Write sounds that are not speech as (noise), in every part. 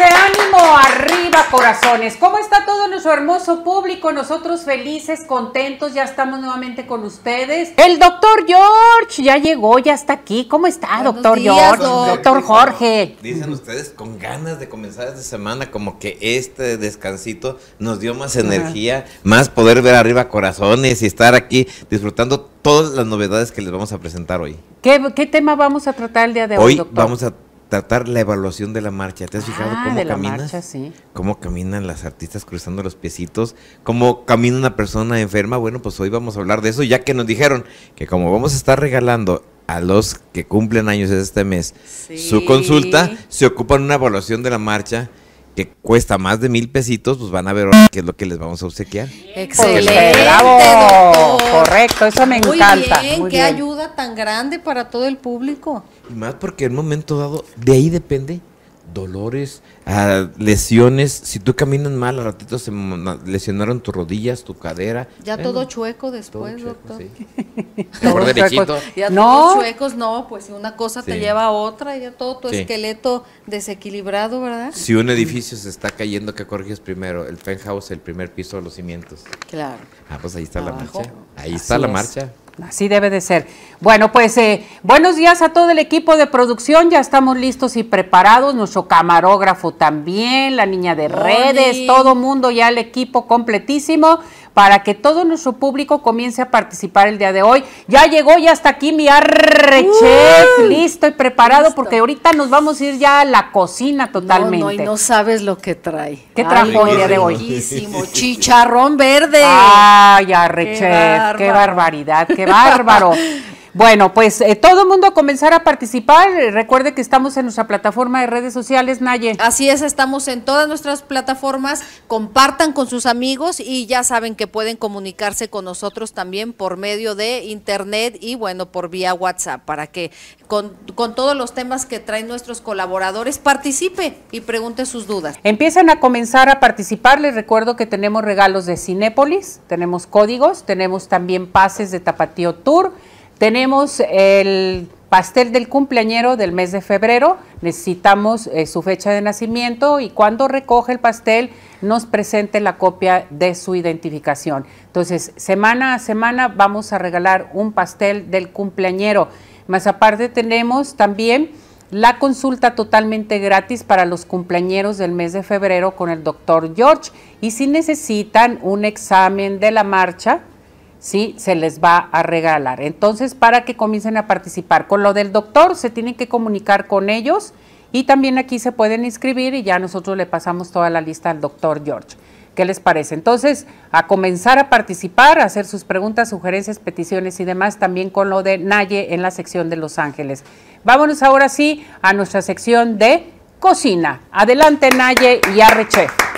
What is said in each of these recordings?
¡Arriba ese ánimo! ¡Arriba corazones! ¿Cómo está todo nuestro hermoso público? Nosotros felices, contentos, ya estamos nuevamente con ustedes. El doctor George ya llegó, ya está aquí. ¿Cómo está, doctor George? Doctor Jorge. Dicen ustedes con ganas de comenzar esta semana, como que este descansito nos dio más energía, más poder ver arriba corazones y estar aquí disfrutando todas las novedades que les vamos a presentar hoy. ¿Qué, qué tema vamos a tratar el día de hoy, Hoy vamos a tratar la evaluación de la marcha. ¿Te has fijado Ah, cómo de la marcha, sí. Cómo caminan las artistas cruzando los piecitos, cómo camina una persona enferma. Bueno, pues hoy vamos a hablar de eso, ya que nos dijeron que como vamos a estar regalando a los que cumplen años este mes su consulta, se ocupan una evaluación de la marcha que cuesta más de mil pesitos, pues van a ver ahora qué es lo que les vamos a obsequiar. Excelente, bravo, correcto, eso me Muy encanta, Bien, muy qué bien. ayuda tan grande para todo el público. Y más porque en un momento dado, de ahí depende dolores, ah, lesiones. Si tú caminas mal, al ratito se lesionaron tus rodillas, tu cadera. Ya Bueno, todo chueco todo después, chueco, doctor. sí. Todo derechito. Ya No. todos chuecos, no, pues si una cosa te lleva a otra, ya todo tu Sí. esqueleto desequilibrado, ¿verdad? Si un edificio se está cayendo, ¿qué corriges primero? El penthouse, el primer piso de los cimientos. Claro. Ah, pues ahí está la marcha. Ahí Así está la es. marcha. Así debe de ser. Bueno, pues eh, buenos días a todo el equipo de producción. Ya estamos listos y preparados. Nuestro camarógrafo también, la niña de redes, todo mundo ya el equipo completísimo para que todo nuestro público comience a participar el día de hoy. Ya llegó, ya está aquí mi arre chef, listo y preparado listo. porque ahorita nos vamos a ir ya a la cocina totalmente. No, no, y no sabes lo que trae. ¿Qué trajo el día de hoy? Riquísimo, chicharrón verde. Ay, arre Qué qué barbaridad, qué bárbaro. (laughs) Bueno, pues eh, todo el mundo a comenzar a participar. Recuerde que estamos en nuestra plataforma de redes sociales, Naye. Así es, estamos en todas nuestras plataformas, compartan con sus amigos y ya saben que pueden comunicarse con nosotros también por medio de internet y bueno, por vía WhatsApp, para que con, con todos los temas que traen nuestros colaboradores participe y pregunte sus dudas. Empiezan a comenzar a participar. Les recuerdo que tenemos regalos de Cinépolis, tenemos códigos, tenemos también pases de Tapatío Tour, tenemos el pastel del cumpleañero del mes de febrero. Necesitamos eh, su fecha de nacimiento y cuando recoge el pastel nos presente la copia de su identificación. Entonces, semana a semana vamos a regalar un pastel del cumpleañero. Más aparte tenemos también la consulta totalmente gratis para los cumpleañeros del mes de febrero con el doctor George. Y si necesitan un examen de la marcha, sí, se les va a regalar. Entonces, para que comiencen a participar con lo del doctor, se tienen que comunicar con ellos y también aquí se pueden inscribir y ya nosotros le pasamos toda la lista al doctor George. ¿Qué les parece? Entonces, a comenzar a participar, a hacer sus preguntas, sugerencias, peticiones y demás, también con lo de Naye en la sección de Los Ángeles. Vámonos ahora sí a nuestra sección de cocina. Adelante, Naye y Arre Chef.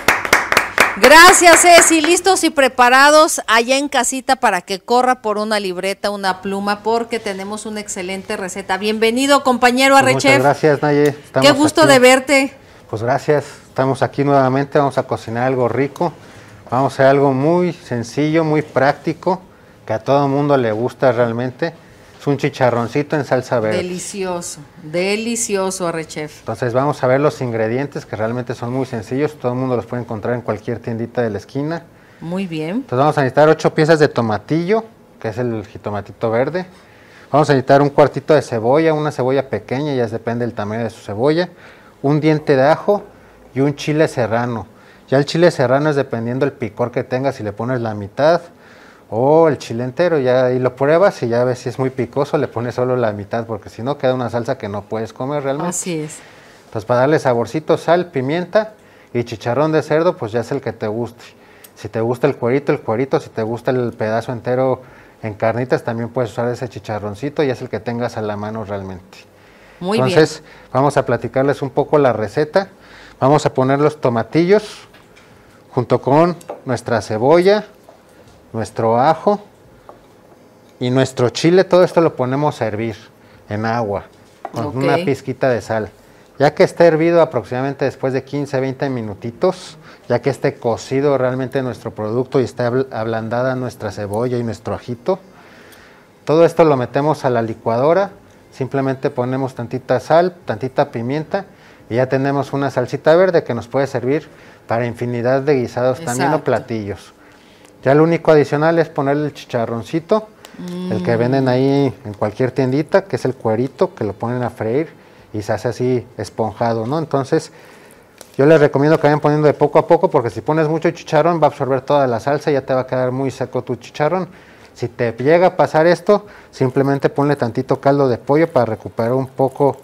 Gracias, Ceci. Listos y preparados allá en casita para que corra por una libreta, una pluma, porque tenemos una excelente receta. Bienvenido, compañero Pues muchas Arrechef. gracias, Naye. Qué gusto aquí. de verte. Pues gracias. Estamos aquí nuevamente. Vamos a cocinar algo rico. Vamos a hacer algo muy sencillo, muy práctico, que a todo mundo le gusta realmente. Es un chicharroncito en salsa verde. Delicioso, delicioso, Arrechef. Entonces vamos a ver los ingredientes que realmente son muy sencillos. Todo el mundo los puede encontrar en cualquier tiendita de la esquina. Muy bien. Entonces vamos a necesitar ocho piezas de tomatillo, que es el jitomatito verde. Vamos a necesitar un cuartito de cebolla, una cebolla pequeña, ya depende del tamaño de su cebolla. Un diente de ajo y un chile serrano. Ya el chile serrano es dependiendo del picor que tengas, si le pones la mitad o el chile entero, ya ahí lo pruebas y ya ves si es muy picoso, le pones solo la mitad, porque si no queda una salsa que no puedes comer realmente. Así es. Entonces, para darle saborcito, sal, pimienta y chicharrón de cerdo, pues ya es el que te guste. Si te gusta el cuerito, el cuerito. Si te gusta el pedazo entero en carnitas, también puedes usar ese chicharroncito y es el que tengas a la mano realmente. Muy Entonces, vamos a platicarles un poco la receta. Vamos a poner los tomatillos junto con nuestra cebolla, nuestro ajo y nuestro chile. Todo esto lo ponemos a hervir en agua con una pizquita de sal. Ya que esté hervido aproximadamente después de 15, 20 minutitos, ya que esté cocido realmente nuestro producto y esté abl- ablandada nuestra cebolla y nuestro ajito, Todo esto lo metemos a la licuadora, simplemente ponemos tantita sal, tantita pimienta y ya tenemos una salsita verde que nos puede servir para infinidad de guisados también o platillos. Ya lo único adicional es ponerle el chicharroncito, el que venden ahí en cualquier tiendita, que es el cuerito, que lo ponen a freír y se hace así esponjado, ¿no? Entonces, yo les recomiendo que vayan poniendo de poco a poco, porque si pones mucho chicharrón va a absorber toda la salsa y ya te va a quedar muy seco tu chicharrón. Si te llega a pasar esto, simplemente ponle tantito caldo de pollo para recuperar un poco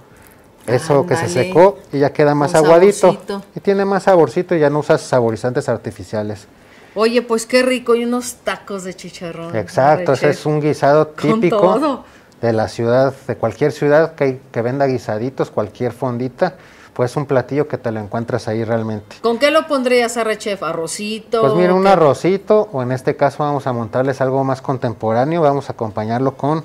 eso que se secó y ya queda más aguadito. saborcito. Y tiene más saborcito y ya no usas saborizantes artificiales. Oye, pues qué rico, y unos tacos de chicharrón. Exacto, ese es un guisado típico de la ciudad, de cualquier ciudad que, que venda guisaditos, cualquier fondita, pues un platillo que te lo encuentras ahí realmente. ¿Con qué lo pondrías, Arre Chef? ¿Arrocito? Pues mira, un ¿Qué? arrocito, o en este caso vamos a montarles algo más contemporáneo, vamos a acompañarlo con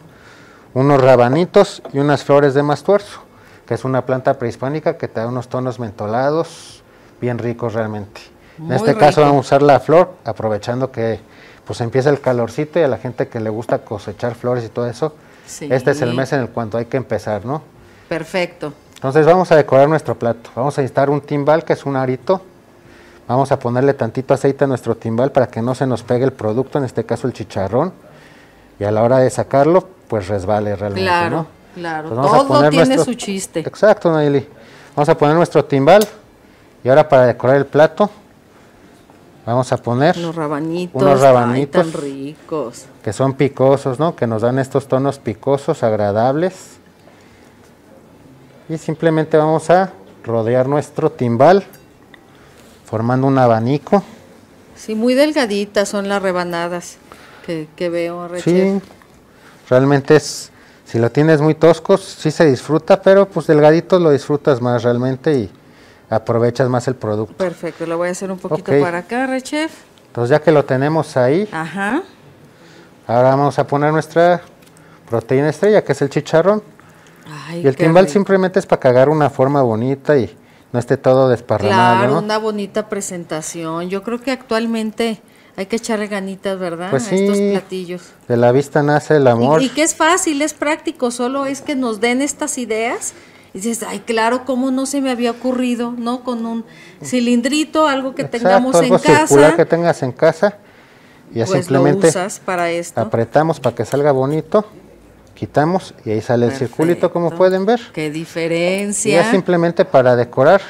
unos rabanitos y unas flores de mastuerzo, que es una planta prehispánica que te da unos tonos mentolados bien ricos realmente. Muy en este caso vamos a usar la flor, aprovechando que pues empieza el calorcito y a la gente que le gusta cosechar flores y todo eso, Sí. este es el mes en el cuando hay que empezar, ¿no? Perfecto. Entonces vamos a decorar nuestro plato. Vamos a necesitar un timbal que es un arito. Vamos a ponerle tantito aceite a nuestro timbal para que no se nos pegue el producto, en este caso el chicharrón. Y a la hora de sacarlo, pues resbale realmente. Claro, ¿no? claro. Vamos a Todo poner tiene nuestro- su chiste. Exacto, Nayeli. Vamos a poner nuestro timbal. Y ahora para decorar el plato, vamos a poner Unos rabanitos. unos rabanitos Ay, tan ricos. que son picosos, ¿no? Que nos dan estos tonos picosos, agradables. Y simplemente vamos a rodear nuestro timbal, formando un abanico. Sí, muy delgaditas son las rebanadas que, que veo, Sí, realmente es, si lo tienes muy tosco, sí se disfruta, pero pues delgadito lo disfrutas más realmente y aprovechas más el producto. Perfecto, lo voy a hacer un poquito para acá, Arre Chef. Entonces ya que lo tenemos ahí, Ajá. ahora vamos a poner nuestra proteína estrella, que es el chicharrón. Ay, Y el timbal rico. simplemente es para cagar una forma bonita y no esté todo desparramado, Claro, ¿no? una bonita presentación. Yo creo que actualmente hay que echarle ganitas, ¿verdad? Pues A estos platillos. De la vista nace el amor. Y, y que es fácil, es práctico, solo es que nos den estas ideas y dices, ay, claro, cómo no se me había ocurrido, ¿no? Con un cilindrito, algo que Exacto, tengamos algo en casa, que tengas en casa y ya pues lo simplemente usas para esto. apretamos para que salga bonito, quitamos y ahí sale el circulito como Perfecto. pueden ver. Qué Y diferencia. ya simplemente para decorar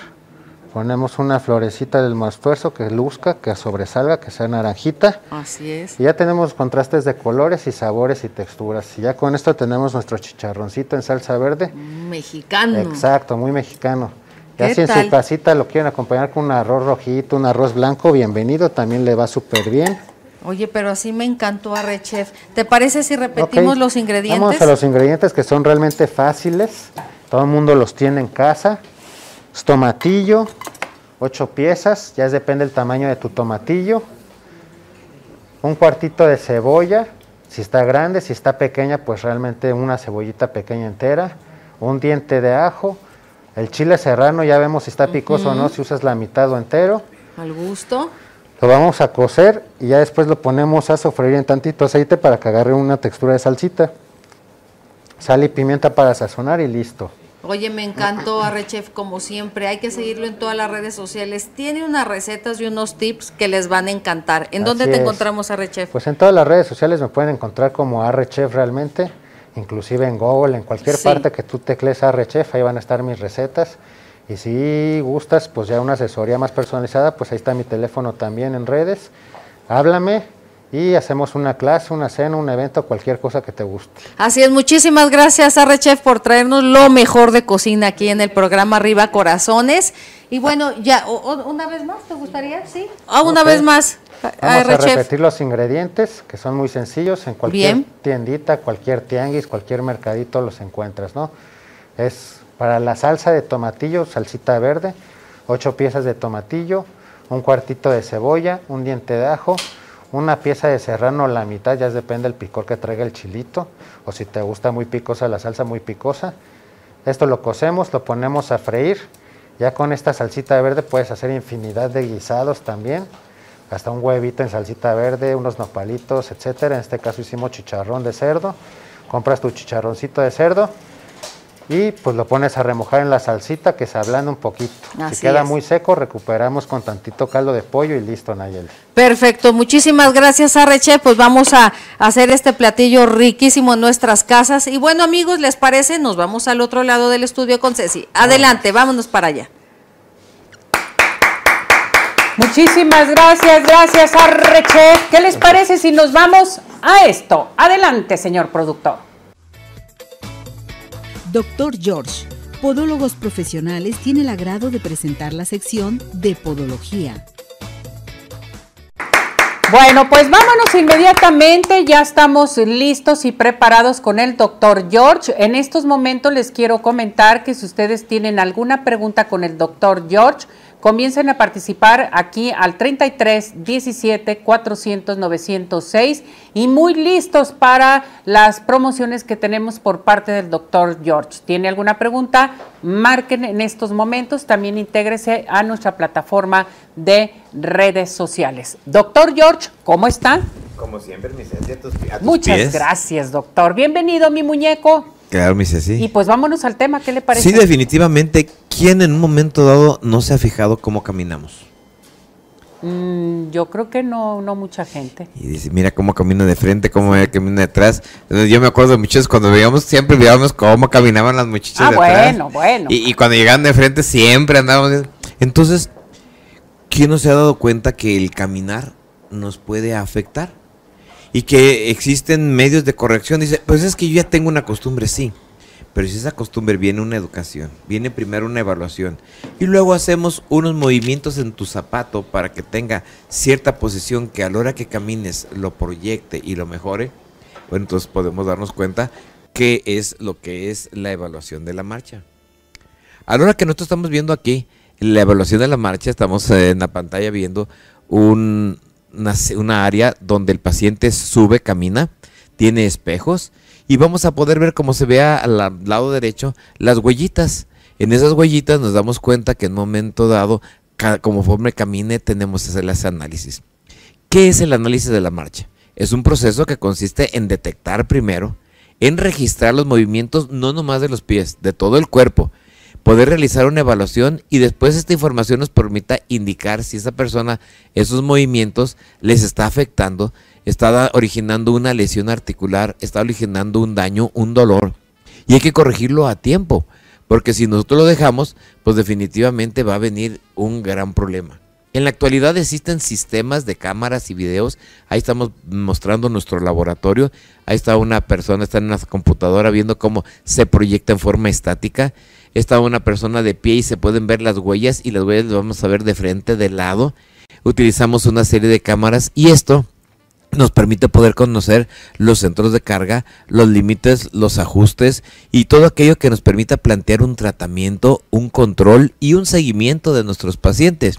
ponemos una florecita del mastuerzo que luzca, que sobresalga, que sea naranjita. Así es. Y ya tenemos contrastes de colores y sabores y texturas. Y ya con esto tenemos nuestro chicharroncito en salsa verde. Mexicano. Exacto, muy mexicano. Ya ¿Qué si en su casita lo quieren acompañar con un arroz rojito, un arroz blanco, bienvenido, también le va súper bien. Oye, pero así me encantó Arre Chef. ¿Te parece si repetimos los ingredientes? Vamos a los ingredientes que son realmente fáciles. Todo el mundo los tiene en casa. Es tomatillo, ocho piezas, ya depende del tamaño de tu tomatillo. Un cuartito de cebolla, si está grande, si está pequeña, pues realmente una cebollita pequeña entera. Un diente de ajo. El chile serrano, ya vemos si está picoso o no, si usas la mitad o entero. Al gusto. Lo vamos a cocer y ya después lo ponemos a sofreír en tantito aceite para que agarre una textura de salsita. Sal y pimienta para sazonar y listo. Oye, me encantó Arrechef como siempre. Hay que seguirlo en todas las redes sociales. Tiene unas recetas y unos tips que les van a encantar. ¿En dónde te es. encontramos Arrechef? Pues en todas las redes sociales me pueden encontrar como Arrechef realmente, inclusive en Google, en cualquier Sí. parte que tú teclees Arrechef, ahí van a estar mis recetas. Y si gustas, pues ya una asesoría más personalizada, pues ahí está mi teléfono también en redes. Háblame y hacemos una clase, una cena, un evento, cualquier cosa que te guste. Así es, muchísimas gracias Arrechef por traernos lo mejor de cocina aquí en el programa Arriba Corazones. Y bueno, ya, o- o- una vez más, ¿te gustaría? Sí. Ah, una vez más, Vamos a repetir los ingredientes, que son muy sencillos. En cualquier Bien. tiendita, cualquier tianguis, cualquier mercadito los encuentras, ¿no? Es para la salsa de tomatillo, salsita verde, ocho piezas de tomatillo, un cuartito de cebolla, un diente de ajo, una pieza de serrano, la mitad, ya depende del picor que traiga el chilito, o si te gusta muy picosa la salsa, muy picosa. Esto lo cocemos, lo ponemos a freír. Ya con esta salsita verde puedes hacer infinidad de guisados también. Hasta un huevito en salsita verde, unos nopalitos, etcétera. En este caso hicimos chicharrón de cerdo. compras tu chicharroncito de cerdo y pues lo pones a remojar en la salsita que se ablanda un poquito. Así si queda es. muy seco, recuperamos con tantito caldo de pollo y listo, Nayeli. Perfecto, muchísimas gracias Arreche, pues vamos a hacer este platillo riquísimo en nuestras casas. Y bueno amigos, ¿les parece? Nos vamos al otro lado del estudio con Ceci. Adelante, vámonos para allá. Muchísimas gracias, gracias Arreche. ¿Qué les parece si nos vamos a esto? Adelante, señor productor. Doctor George, Podólogos Profesionales, tiene el agrado de presentar la sección de Podología. Bueno, pues vámonos inmediatamente, ya estamos listos y preparados con el doctor George. En estos momentos les quiero comentar que si ustedes tienen alguna pregunta con el doctor George, comiencen a participar aquí al 33 17 400 906 y muy listos para las promociones que tenemos por parte del doctor George. ¿Tiene alguna pregunta? Marquen en estos momentos, también intégrese a nuestra plataforma de redes sociales. Doctor George, ¿cómo está? Como siempre, mi a tus, a tus Muchas pies. gracias, doctor. Bienvenido, mi muñeco. Claro, mi Ceci. Y pues vámonos al tema, ¿qué le parece? Sí, definitivamente, ¿quién en un momento dado no se ha fijado cómo caminamos? Mm, yo creo que no, no mucha gente. Y dice, mira cómo camina de frente, cómo camina detrás. Entonces, yo me acuerdo de muchachos cuando veíamos, siempre veíamos cómo caminaban las muchachas Ah, de atrás. bueno, bueno. Y, y cuando llegaban de frente siempre andábamos. Entonces, ¿quién no se ha dado cuenta que el caminar nos puede afectar? Y que existen medios de corrección. Dice, pues es que yo ya tengo una costumbre, sí. Pero si esa costumbre viene una educación, viene primero una evaluación y luego hacemos unos movimientos en tu zapato para que tenga cierta posición que a la hora que camines lo proyecte y lo mejore, bueno, entonces podemos darnos cuenta qué es lo que es la evaluación de la marcha. A la hora que nosotros estamos viendo aquí la evaluación de la marcha, estamos en la pantalla viendo un- una, área donde el paciente sube, camina, tiene espejos y vamos a poder ver cómo se vea al la- lado derecho las huellitas. En esas huellitas nos damos cuenta que en un momento dado, conforme camine, tenemos que hacer ese análisis. ¿Qué es el análisis de la marcha? Es un proceso que consiste en detectar primero, en registrar los movimientos no nomás de los pies, de todo el cuerpo, poder realizar una evaluación y después esta información nos permita indicar si esa persona, esos movimientos les está afectando, está originando una lesión articular, está originando un daño, un dolor. Y hay que corregirlo a tiempo, porque si nosotros lo dejamos, pues definitivamente va a venir un gran problema. En la actualidad existen sistemas de cámaras y videos. Ahí estamos mostrando nuestro laboratorio. Ahí está una persona, está en una computadora viendo cómo se proyecta en forma estática. Está una persona de pie y se pueden ver las huellas y las huellas las vamos a ver de frente, de lado. Utilizamos una serie de cámaras y esto nos permite poder conocer los centros de carga, los límites, los ajustes y todo aquello que nos permita plantear un tratamiento, un control y un seguimiento de nuestros pacientes.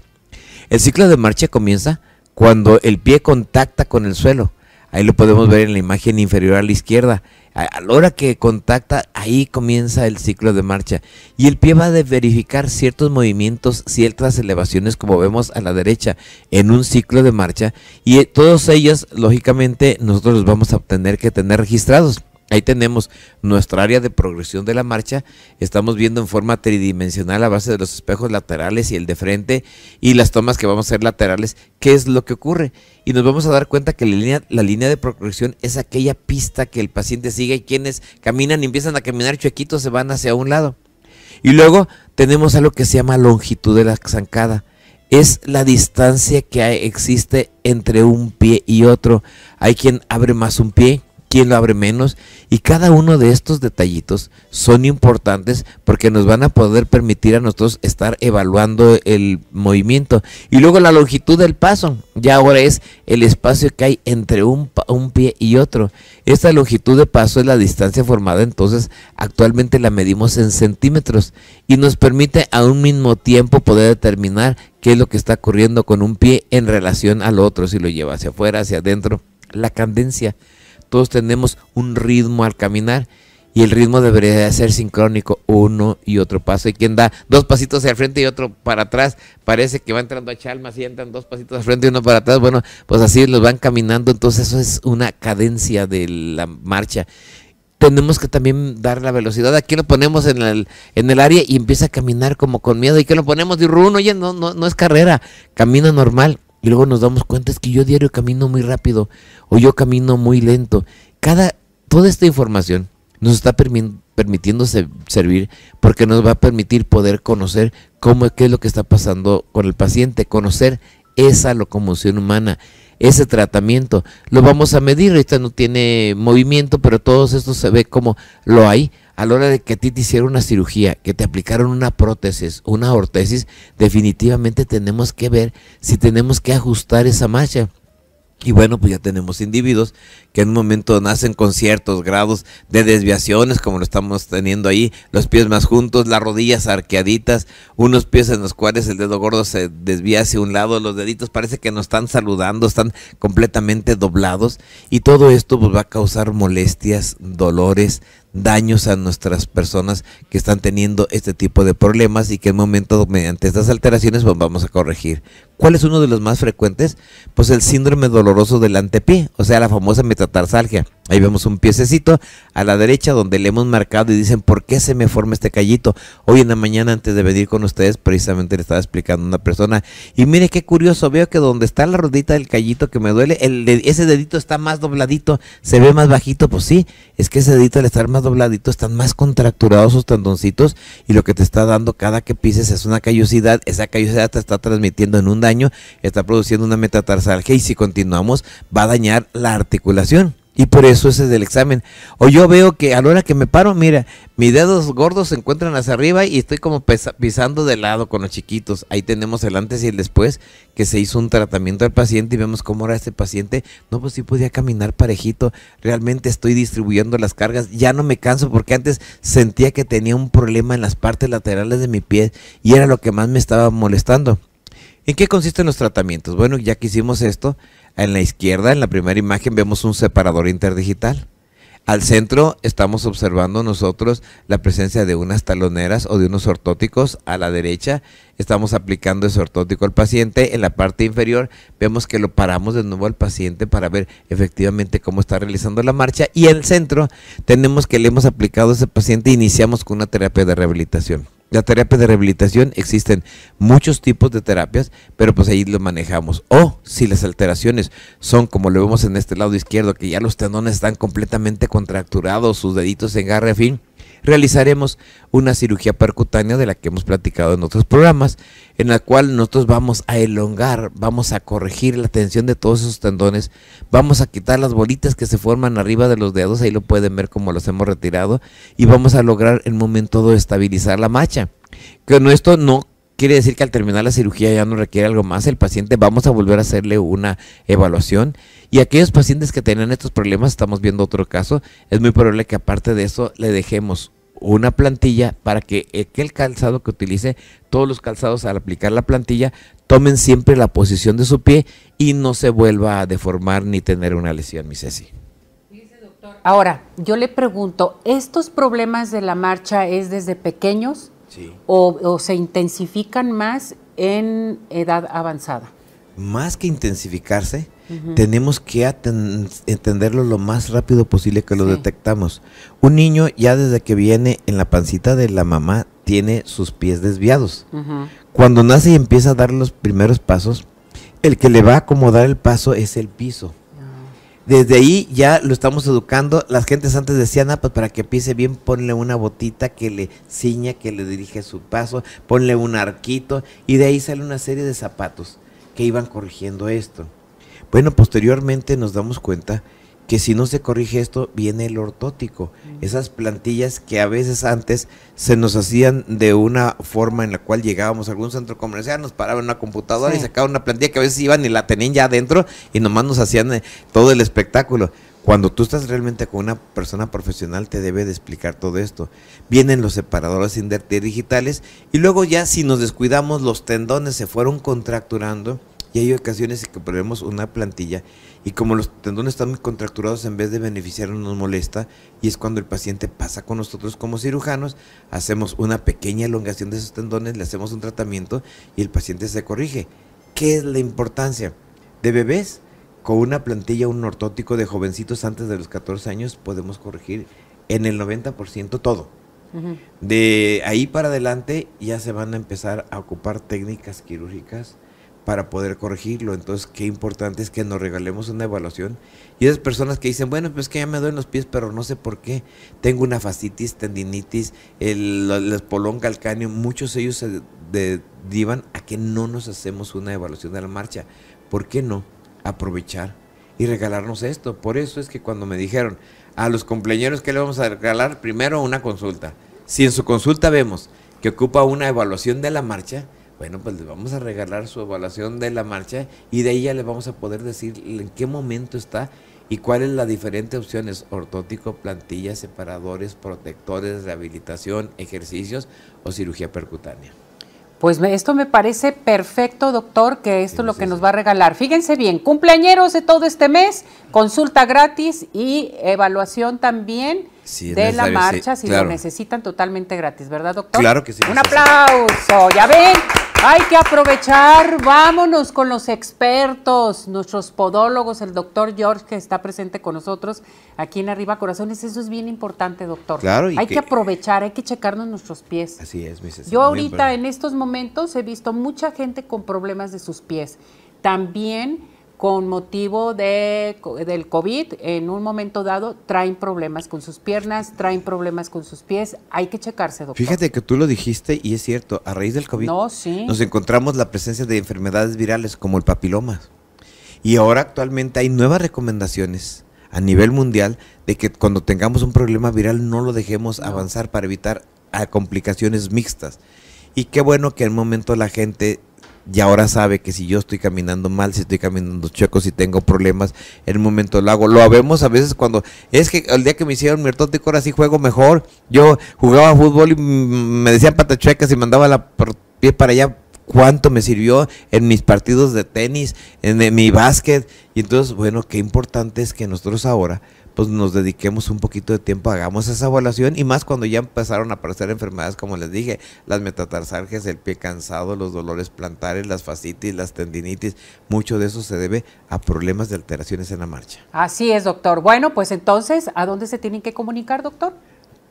El ciclo de marcha comienza cuando el pie contacta con el suelo. Ahí lo podemos ver en la imagen inferior a la izquierda. A, la hora que contacta, ahí comienza el ciclo de marcha. Y el pie va a verificar ciertos movimientos, ciertas elevaciones, como vemos a la derecha, en un ciclo de marcha. Y eh, todos ellos, lógicamente, nosotros los vamos a tener que tener registrados. Ahí tenemos nuestra área de progresión de la marcha. Estamos viendo en forma tridimensional a base de los espejos laterales y el de frente y las tomas que vamos a hacer laterales, qué es lo que ocurre. Y nos vamos a dar cuenta que la línea, de progresión es aquella pista que el paciente sigue y quienes caminan y empiezan a caminar chuequitos se van hacia un lado. Y luego tenemos algo que se llama longitud de la zancada. Es la distancia que existe entre un pie y otro. Hay quien abre más un pie, quien lo abre menos. Y cada uno de estos detallitos son importantes porque nos van a poder permitir a nosotros estar evaluando el movimiento. Y luego la longitud del paso. Ya ahora es el espacio que hay entre un, un pie y otro. Esta longitud de paso es la distancia formada, entonces actualmente la medimos en centímetros y nos permite a un mismo tiempo poder determinar qué es lo que está ocurriendo con un pie en relación al otro, si lo lleva hacia afuera, hacia adentro. La cadencia. Todos tenemos un ritmo al caminar y el ritmo debería de ser sincrónico, uno y otro paso. Y quien da dos pasitos hacia el frente y otro para atrás, parece que va entrando a chalmas y entran dos pasitos al frente y uno para atrás. Bueno, pues así los van caminando, entonces eso es una cadencia de la marcha. tenemos que también dar la velocidad. Aquí lo ponemos en el, en el área y empieza a caminar como con miedo. ¿Y que lo ponemos? de uno, oye, no, no, no es carrera, camina normal. Y luego nos damos cuenta es que yo diario camino muy rápido o yo camino muy lento. Cada, toda esta información nos está permitiendo servir porque nos va a permitir poder conocer cómo qué es lo que está pasando con el paciente, conocer esa locomoción humana ese tratamiento. Lo vamos a medir, ahorita no tiene movimiento, pero todo esto se ve como lo hay. A la hora de que a ti te hicieron una cirugía, que te aplicaron una prótesis, una ortesis, definitivamente tenemos que ver si tenemos que ajustar esa marcha. Y bueno, pues ya tenemos individuos que en un momento nacen con ciertos grados de desviaciones, como lo estamos teniendo ahí, los pies más juntos, las rodillas arqueaditas, unos pies en los cuales el dedo gordo se desvía hacia un lado, los deditos parece que nos están saludando, están completamente doblados y todo esto pues va a causar molestias, dolores, daños a nuestras personas que están teniendo este tipo de problemas y que en momento mediante estas alteraciones pues, vamos a corregir. ¿Cuál es uno de los más frecuentes? Pues el síndrome doloroso del antepié, o sea, la famosa metatarsalgia. Ahí vemos un piececito a la derecha donde le hemos marcado y dicen, ¿por qué se me forma este callito? Hoy en la mañana antes de venir con ustedes precisamente le estaba explicando a una persona y mire qué curioso, veo que donde está la rodita del callito que me duele, el, ese dedito está más dobladito, se ve más bajito, pues sí, es que ese dedito al estar más dobladito están más contracturados sus tendoncitos y lo que te está dando cada que pises es una callosidad, esa callosidad te está transmitiendo en un daño, está produciendo una metatarsalgia y si continuamos va a dañar la articulación. Y por eso ese es el examen. O yo veo que a la hora que me paro, mira, mis dedos gordos se encuentran hacia arriba y estoy como pisando de lado con los chiquitos. Ahí tenemos el antes y el después, que se hizo un tratamiento al paciente y vemos cómo era este paciente. No, pues sí podía caminar parejito. Realmente estoy distribuyendo las cargas. Ya no me canso porque antes sentía que tenía un problema en las partes laterales de mi pie y era lo que más me estaba molestando. ¿En qué consisten los tratamientos? Bueno, ya que hicimos esto, en la izquierda, en la primera imagen, vemos un separador interdigital. Al centro estamos observando nosotros la presencia de unas taloneras o de unos ortóticos. A la derecha estamos aplicando ese ortótico al paciente. En la parte inferior vemos que lo paramos de nuevo al paciente para ver efectivamente cómo está realizando la marcha. Y el centro tenemos que le hemos aplicado a ese paciente e iniciamos con una terapia de rehabilitación. La terapia de rehabilitación existen muchos tipos de terapias, pero pues ahí lo manejamos. O si las alteraciones son como lo vemos en este lado izquierdo, que ya los tendones están completamente contracturados, sus deditos en garra, fin, realizaremos una cirugía percutánea de la que hemos platicado en otros programas, en la cual nosotros vamos a elongar, vamos a corregir la tensión de todos esos tendones, vamos a quitar las bolitas que se forman arriba de los dedos, ahí lo pueden ver como los hemos retirado, y vamos a lograr en un momento de estabilizar la macha. Que esto no quiere decir que al terminar la cirugía ya no requiere algo más, el paciente vamos a volver a hacerle una evaluación y aquellos pacientes que tienen estos problemas, estamos viendo otro caso, es muy probable que aparte de eso le dejemos una plantilla para que aquel calzado que utilice, todos los calzados al aplicar la plantilla, tomen siempre la posición de su pie y no se vuelva a deformar ni tener una lesión, mi Ceci. Ahora, yo le pregunto, ¿estos problemas de la marcha es desde pequeños o, o se intensifican más en edad avanzada? Más que intensificarse, tenemos que entenderlo lo más rápido posible que lo detectamos. Un niño ya desde que viene en la pancita de la mamá tiene sus pies desviados. Cuando nace y empieza a dar los primeros pasos, el que le va a acomodar el paso es el piso. Ah. Desde ahí ya lo estamos educando. Las gentes antes decían, ah, pues para que pise bien, ponle una botita que le ciña, que le dirige su paso, ponle un arquito, y de ahí sale una serie de zapatos que iban corrigiendo esto. Bueno, posteriormente nos damos cuenta que si no se corrige esto, viene el ortótico. Esas plantillas que a veces antes se nos hacían de una forma en la cual llegábamos a algún centro comercial, nos paraban una computadora y sacaban una plantilla que a veces iban y la tenían ya adentro y nomás nos hacían eh, todo el espectáculo. Cuando tú estás realmente con una persona profesional te debe de explicar todo esto. Vienen los separadores digitales y luego ya si nos descuidamos los tendones se fueron contracturando y hay ocasiones en que ponemos una plantilla y como los tendones están muy contracturados, en vez de beneficiarnos nos molesta y es cuando el paciente pasa con nosotros como cirujanos, hacemos una pequeña elongación de esos tendones, le hacemos un tratamiento y el paciente se corrige. ¿Qué es la importancia? De bebés, con una plantilla, un ortótico de jovencitos antes de los 14 años, podemos corregir en el 90% todo. De ahí para adelante ya se van a empezar a ocupar técnicas quirúrgicas para poder corregirlo. Entonces, qué importante es que nos regalemos una evaluación. Y esas personas que dicen, bueno, pues que ya me duelen los pies, pero no sé por qué. Tengo una fascitis, tendinitis, el, el espolón calcáneo, muchos de ellos se derivan a que no nos hacemos una evaluación de la marcha. ¿Por qué no aprovechar y regalarnos esto? Por eso es que cuando me dijeron a los cumpleaños que le vamos a regalar, primero una consulta. Si en su consulta vemos que ocupa una evaluación de la marcha, bueno, pues le vamos a regalar su evaluación de la marcha y de ya le vamos a poder decir en qué momento está y cuáles las diferentes opciones, ortótico, plantillas, separadores, protectores, rehabilitación, ejercicios o cirugía percutánea. Pues esto me parece perfecto, doctor, que esto es lo que nos va a regalar. Fíjense bien, cumpleañeros de todo este mes, consulta gratis y evaluación también de la marcha, si lo necesitan totalmente gratis, ¿verdad, doctor? Claro que sí. Un aplauso, ya ven. Hay que aprovechar, vámonos con los expertos, nuestros podólogos, el doctor George que está presente con nosotros aquí en Arriba Corazones, eso es bien importante, doctor. Claro, hay que, aprovechar, hay que checarnos nuestros pies. Así es, mi Yo ahorita en estos momentos he visto mucha gente con problemas de sus pies. También con motivo de, del COVID, en un momento dado, traen problemas con sus piernas, traen problemas con sus pies. Hay que checarse, doctor. Fíjate que tú lo dijiste y es cierto, a raíz del COVID nos encontramos la presencia de enfermedades virales como el papiloma. Y ahora actualmente hay nuevas recomendaciones a nivel mundial de que cuando tengamos un problema viral no lo dejemos avanzar para evitar complicaciones mixtas. Y qué bueno que en el momento la gente y ahora sabe que si yo estoy caminando mal, si estoy caminando chueco, si tengo problemas, en un momento lo hago. Lo vemos a veces cuando es que el día que me hicieron mi ortótico ahora sí juego mejor. Yo jugaba fútbol y me decían patachuecas y mandaba la pie para allá. ¿Cuánto me sirvió en mis partidos de tenis, en mi básquet? Y entonces, bueno, qué importante es que nosotros ahora pues nos dediquemos un poquito de tiempo, hagamos esa evaluación y más cuando ya empezaron a aparecer enfermedades, como les dije, las metatarsalgias, el pie cansado, los dolores plantares, las fascitis, las tendinitis, mucho de eso se debe a problemas de alteraciones en la marcha. Así es, doctor. Bueno, pues entonces, ¿a dónde se tienen que comunicar, doctor?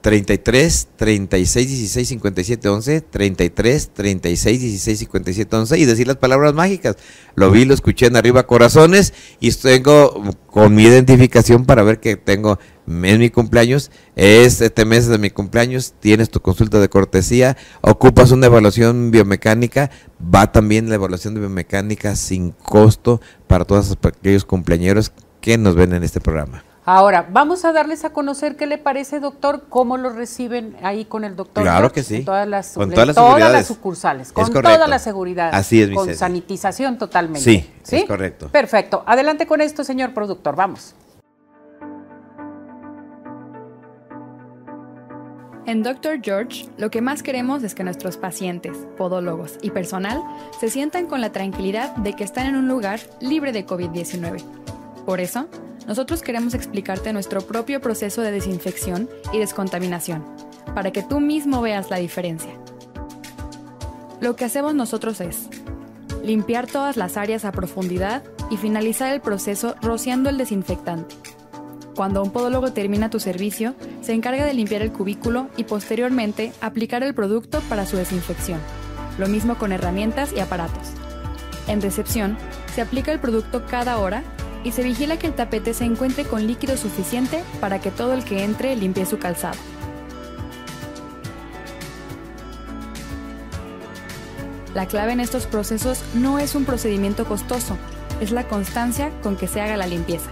33 36 16 57 11, 33 36 16 57 11 y decir las palabras mágicas. Lo vi, lo escuché en arriba corazones y tengo con mi identificación para ver que tengo en mi cumpleaños, este mes de mi cumpleaños, tienes tu consulta de cortesía, ocupas una evaluación biomecánica, va también la evaluación de biomecánica sin costo para todos aquellos cumpleañeros que nos ven en este programa. Ahora, vamos a darles a conocer qué le parece, doctor, cómo lo reciben ahí con el doctor. Claro que sí. Con todas las, con todas las, sucursales, con toda la seguridad. Así es, Con sanitización totalmente. Sí, sí, es correcto. Perfecto. Adelante con esto, señor productor. Vamos. En Dr. George, lo que más queremos es que nuestros pacientes, podólogos y personal se sientan con la tranquilidad de que están en un lugar libre de COVID-19. Por eso, nosotros queremos explicarte nuestro propio proceso de desinfección y descontaminación, para que tú mismo veas la diferencia. Lo que hacemos nosotros es limpiar todas las áreas a profundidad y finalizar el proceso rociando el desinfectante. Cuando un podólogo termina tu servicio, se encarga de limpiar el cubículo y posteriormente aplicar el producto para su desinfección. Lo mismo con herramientas y aparatos. En recepción, se aplica el producto cada hora y se vigila que el tapete se encuentre con líquido suficiente para que todo el que entre limpie su calzado. La clave en estos procesos no es un procedimiento costoso, es la constancia con que se haga la limpieza.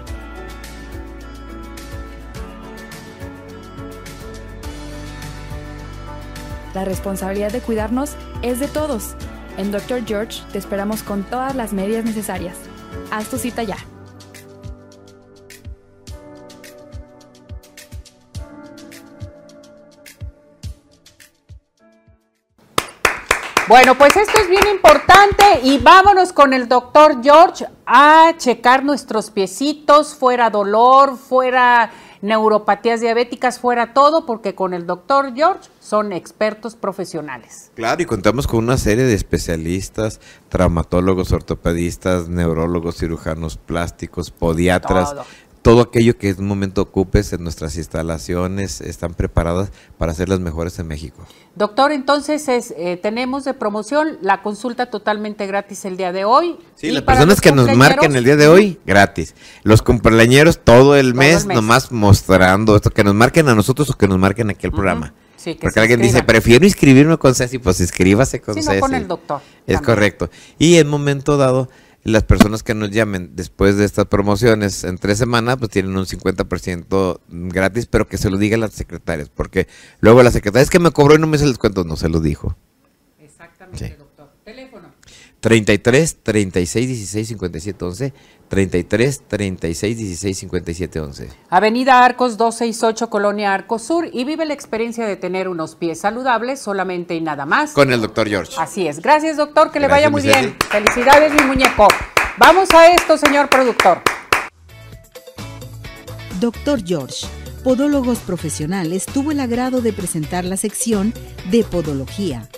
La responsabilidad de cuidarnos es de todos. En Dr. George te esperamos con todas las medidas necesarias. Haz tu cita ya. Bueno, pues esto es bien importante y vámonos con el doctor George a checar nuestros piecitos, fuera dolor, fuera neuropatías diabéticas, fuera todo, porque con el doctor George son expertos profesionales. Claro, y contamos con una serie de especialistas, traumatólogos, ortopedistas, neurólogos, cirujanos plásticos, podiatras todo aquello que en un momento ocupes en nuestras instalaciones están preparadas para ser las mejores en México. Doctor, entonces es, eh, tenemos de promoción la consulta totalmente gratis el día de hoy. Sí, las personas que nos marquen el día de hoy, gratis. Los cumpleañeros todo el, mes, nomás mostrando esto, que nos marquen a nosotros o que nos marquen aquí el programa. Sí, Porque alguien dice, prefiero inscribirme con Ceci, pues inscríbase con sí, con el doctor. Es correcto. Y en momento dado, las personas que nos llamen después de estas promociones en tres semanas, pues tienen un 50% gratis, pero que se lo digan las secretarias, porque luego la secretaria es que me cobró y no me se les cuento, no se lo dijo. Exactamente. Teléfono. 33 36 16 57 11 33 36 16 57 11. Avenida Arcos 268, Colonia Arcos Sur, y vive la experiencia de tener unos pies saludables solamente y nada más. Con el doctor George. Así es. Gracias, doctor, que le vaya muy bien. Felicidades, mi muñeco. Vamos a esto, señor productor. Doctor George, Podólogos Profesionales, tuvo el agrado de presentar la sección de Podología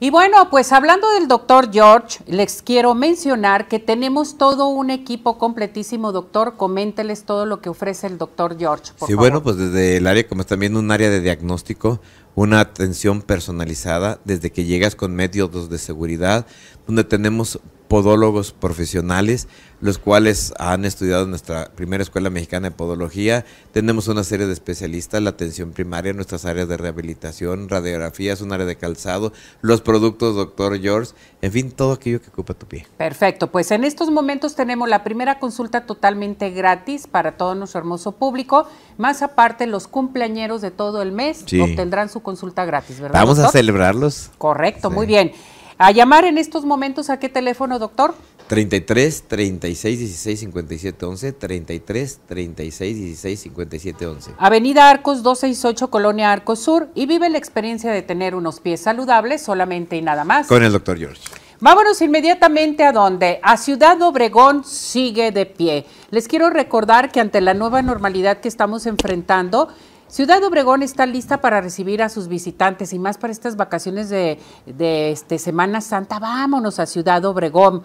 y bueno, pues hablando del doctor George, les quiero mencionar que tenemos todo un equipo completísimo, doctor. Coménteles todo lo que ofrece el doctor George. sí, bueno, pues desde el área, como también un área de diagnóstico, una atención personalizada, desde que llegas con métodos de seguridad, donde tenemos podólogos profesionales, los cuales han estudiado nuestra primera escuela mexicana de podología. Tenemos una serie de especialistas, la atención primaria, nuestras áreas de rehabilitación, radiografías, un área de calzado, los productos Doctor George, en fin, todo aquello que ocupa tu pie. Perfecto, pues en estos momentos tenemos la primera consulta totalmente gratis para todo nuestro hermoso público, más aparte los cumpleañeros de todo el mes obtendrán su consulta gratis, ¿verdad? Vamos a celebrarlos. Correcto, muy bien. A llamar en estos momentos a qué teléfono, doctor? 33 36 16 57 11 33 36 16 57 11. Avenida Arcos 268 Colonia Arcos Sur y vive la experiencia de tener unos pies saludables solamente y nada más. Con el doctor George. Vámonos inmediatamente a donde a Ciudad Obregón sigue de pie. Les quiero recordar que ante la nueva normalidad que estamos enfrentando, Ciudad Obregón está lista para recibir a sus visitantes y más para estas vacaciones de, este, Semana Santa. Vámonos a Ciudad Obregón.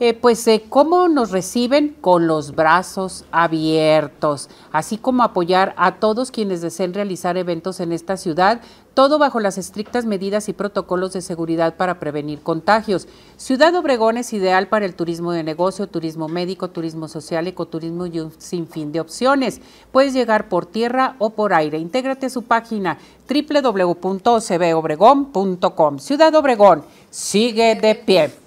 Eh, pues, eh, ¿cómo nos reciben? Con los brazos abiertos, así como apoyar a todos quienes deseen realizar eventos en esta ciudad, todo bajo las estrictas medidas y protocolos de seguridad para prevenir contagios. Ciudad Obregón es ideal para el turismo de negocio, turismo médico, turismo social, ecoturismo y un sinfín de opciones. Puedes llegar por tierra o por aire. Intégrate a su página www.cbobregón.com. Ciudad Obregón, sigue de pie.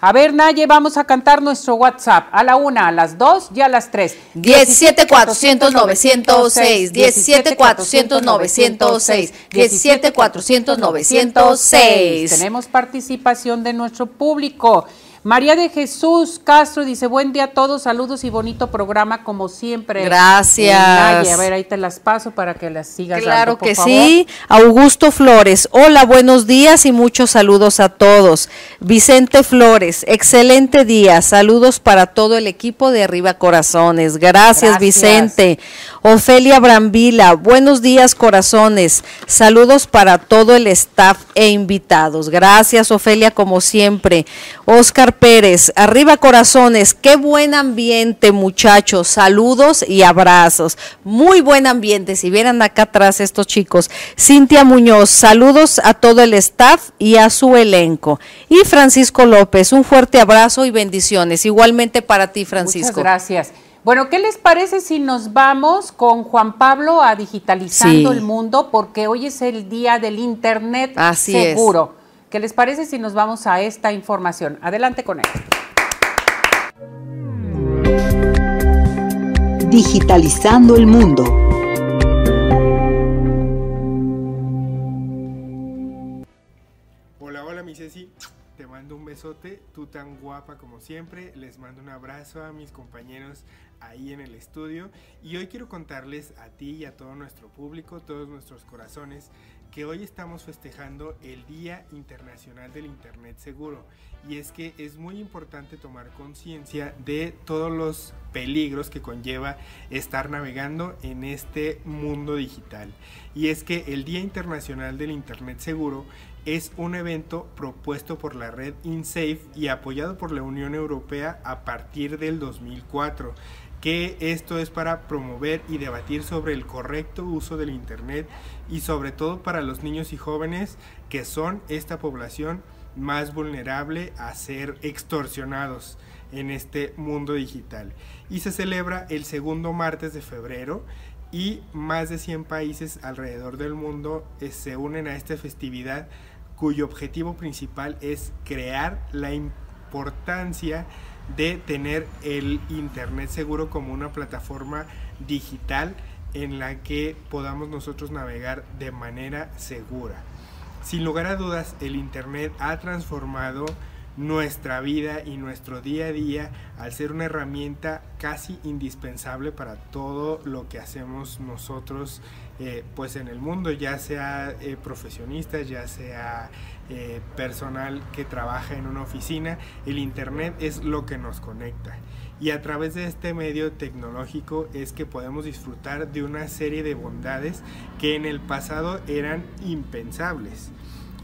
A ver, Naye, vamos a cantar nuestro WhatsApp a la una, a las dos y a las tres. 17 400 906, 17 400 906, 17 400 906. Tenemos participación de nuestro público. María de Jesús Castro dice, buen día a todos, saludos y bonito programa como siempre. Gracias. a ver, ahí te las paso para que las sigas. Claro que sí. Augusto Flores, hola, buenos días y muchos saludos a todos. Vicente Flores, excelente día, saludos para todo el equipo de Arriba Corazones. Gracias, Vicente. Ofelia Brambila, buenos días corazones, saludos para todo el staff e invitados. Gracias, Ofelia, como siempre. Oscar Pérez, arriba corazones, qué buen ambiente muchachos, saludos y abrazos, muy buen ambiente, si vieran acá atrás estos chicos. Cintia Muñoz, saludos a todo el staff y a su elenco. Y Francisco López, un fuerte abrazo y bendiciones, igualmente para ti Francisco. Muchas gracias. Bueno, ¿qué les parece si nos vamos con Juan Pablo a digitalizando el mundo? Porque hoy es el día del Internet Así seguro. ¿Qué les parece si nos vamos a esta información? Adelante con él. Digitalizando el mundo. Hola, hola, mi Ceci. Te mando un besote, tú tan guapa como siempre. Les mando un abrazo a mis compañeros ahí en el estudio. Y hoy quiero contarles a ti y a todo nuestro público, todos nuestros corazones, que hoy estamos festejando el Día Internacional del Internet Seguro y es que es muy importante tomar conciencia de todos los peligros que conlleva estar navegando en este mundo digital. Y es que el Día Internacional del Internet Seguro es un evento propuesto por la red InSafe y apoyado por la Unión Europea a partir del 2004 que esto es para promover y debatir sobre el correcto uso del Internet y sobre todo para los niños y jóvenes que son esta población más vulnerable a ser extorsionados en este mundo digital. Y se celebra el segundo martes de febrero y más de 100 países alrededor del mundo eh, se unen a esta festividad cuyo objetivo principal es crear la importancia de tener el Internet seguro como una plataforma digital en la que podamos nosotros navegar de manera segura. Sin lugar a dudas, el Internet ha transformado nuestra vida y nuestro día a día al ser una herramienta casi indispensable para todo lo que hacemos nosotros eh, pues en el mundo ya sea eh, profesionistas ya sea eh, personal que trabaja en una oficina el internet es lo que nos conecta. Y a través de este medio tecnológico es que podemos disfrutar de una serie de bondades que en el pasado eran impensables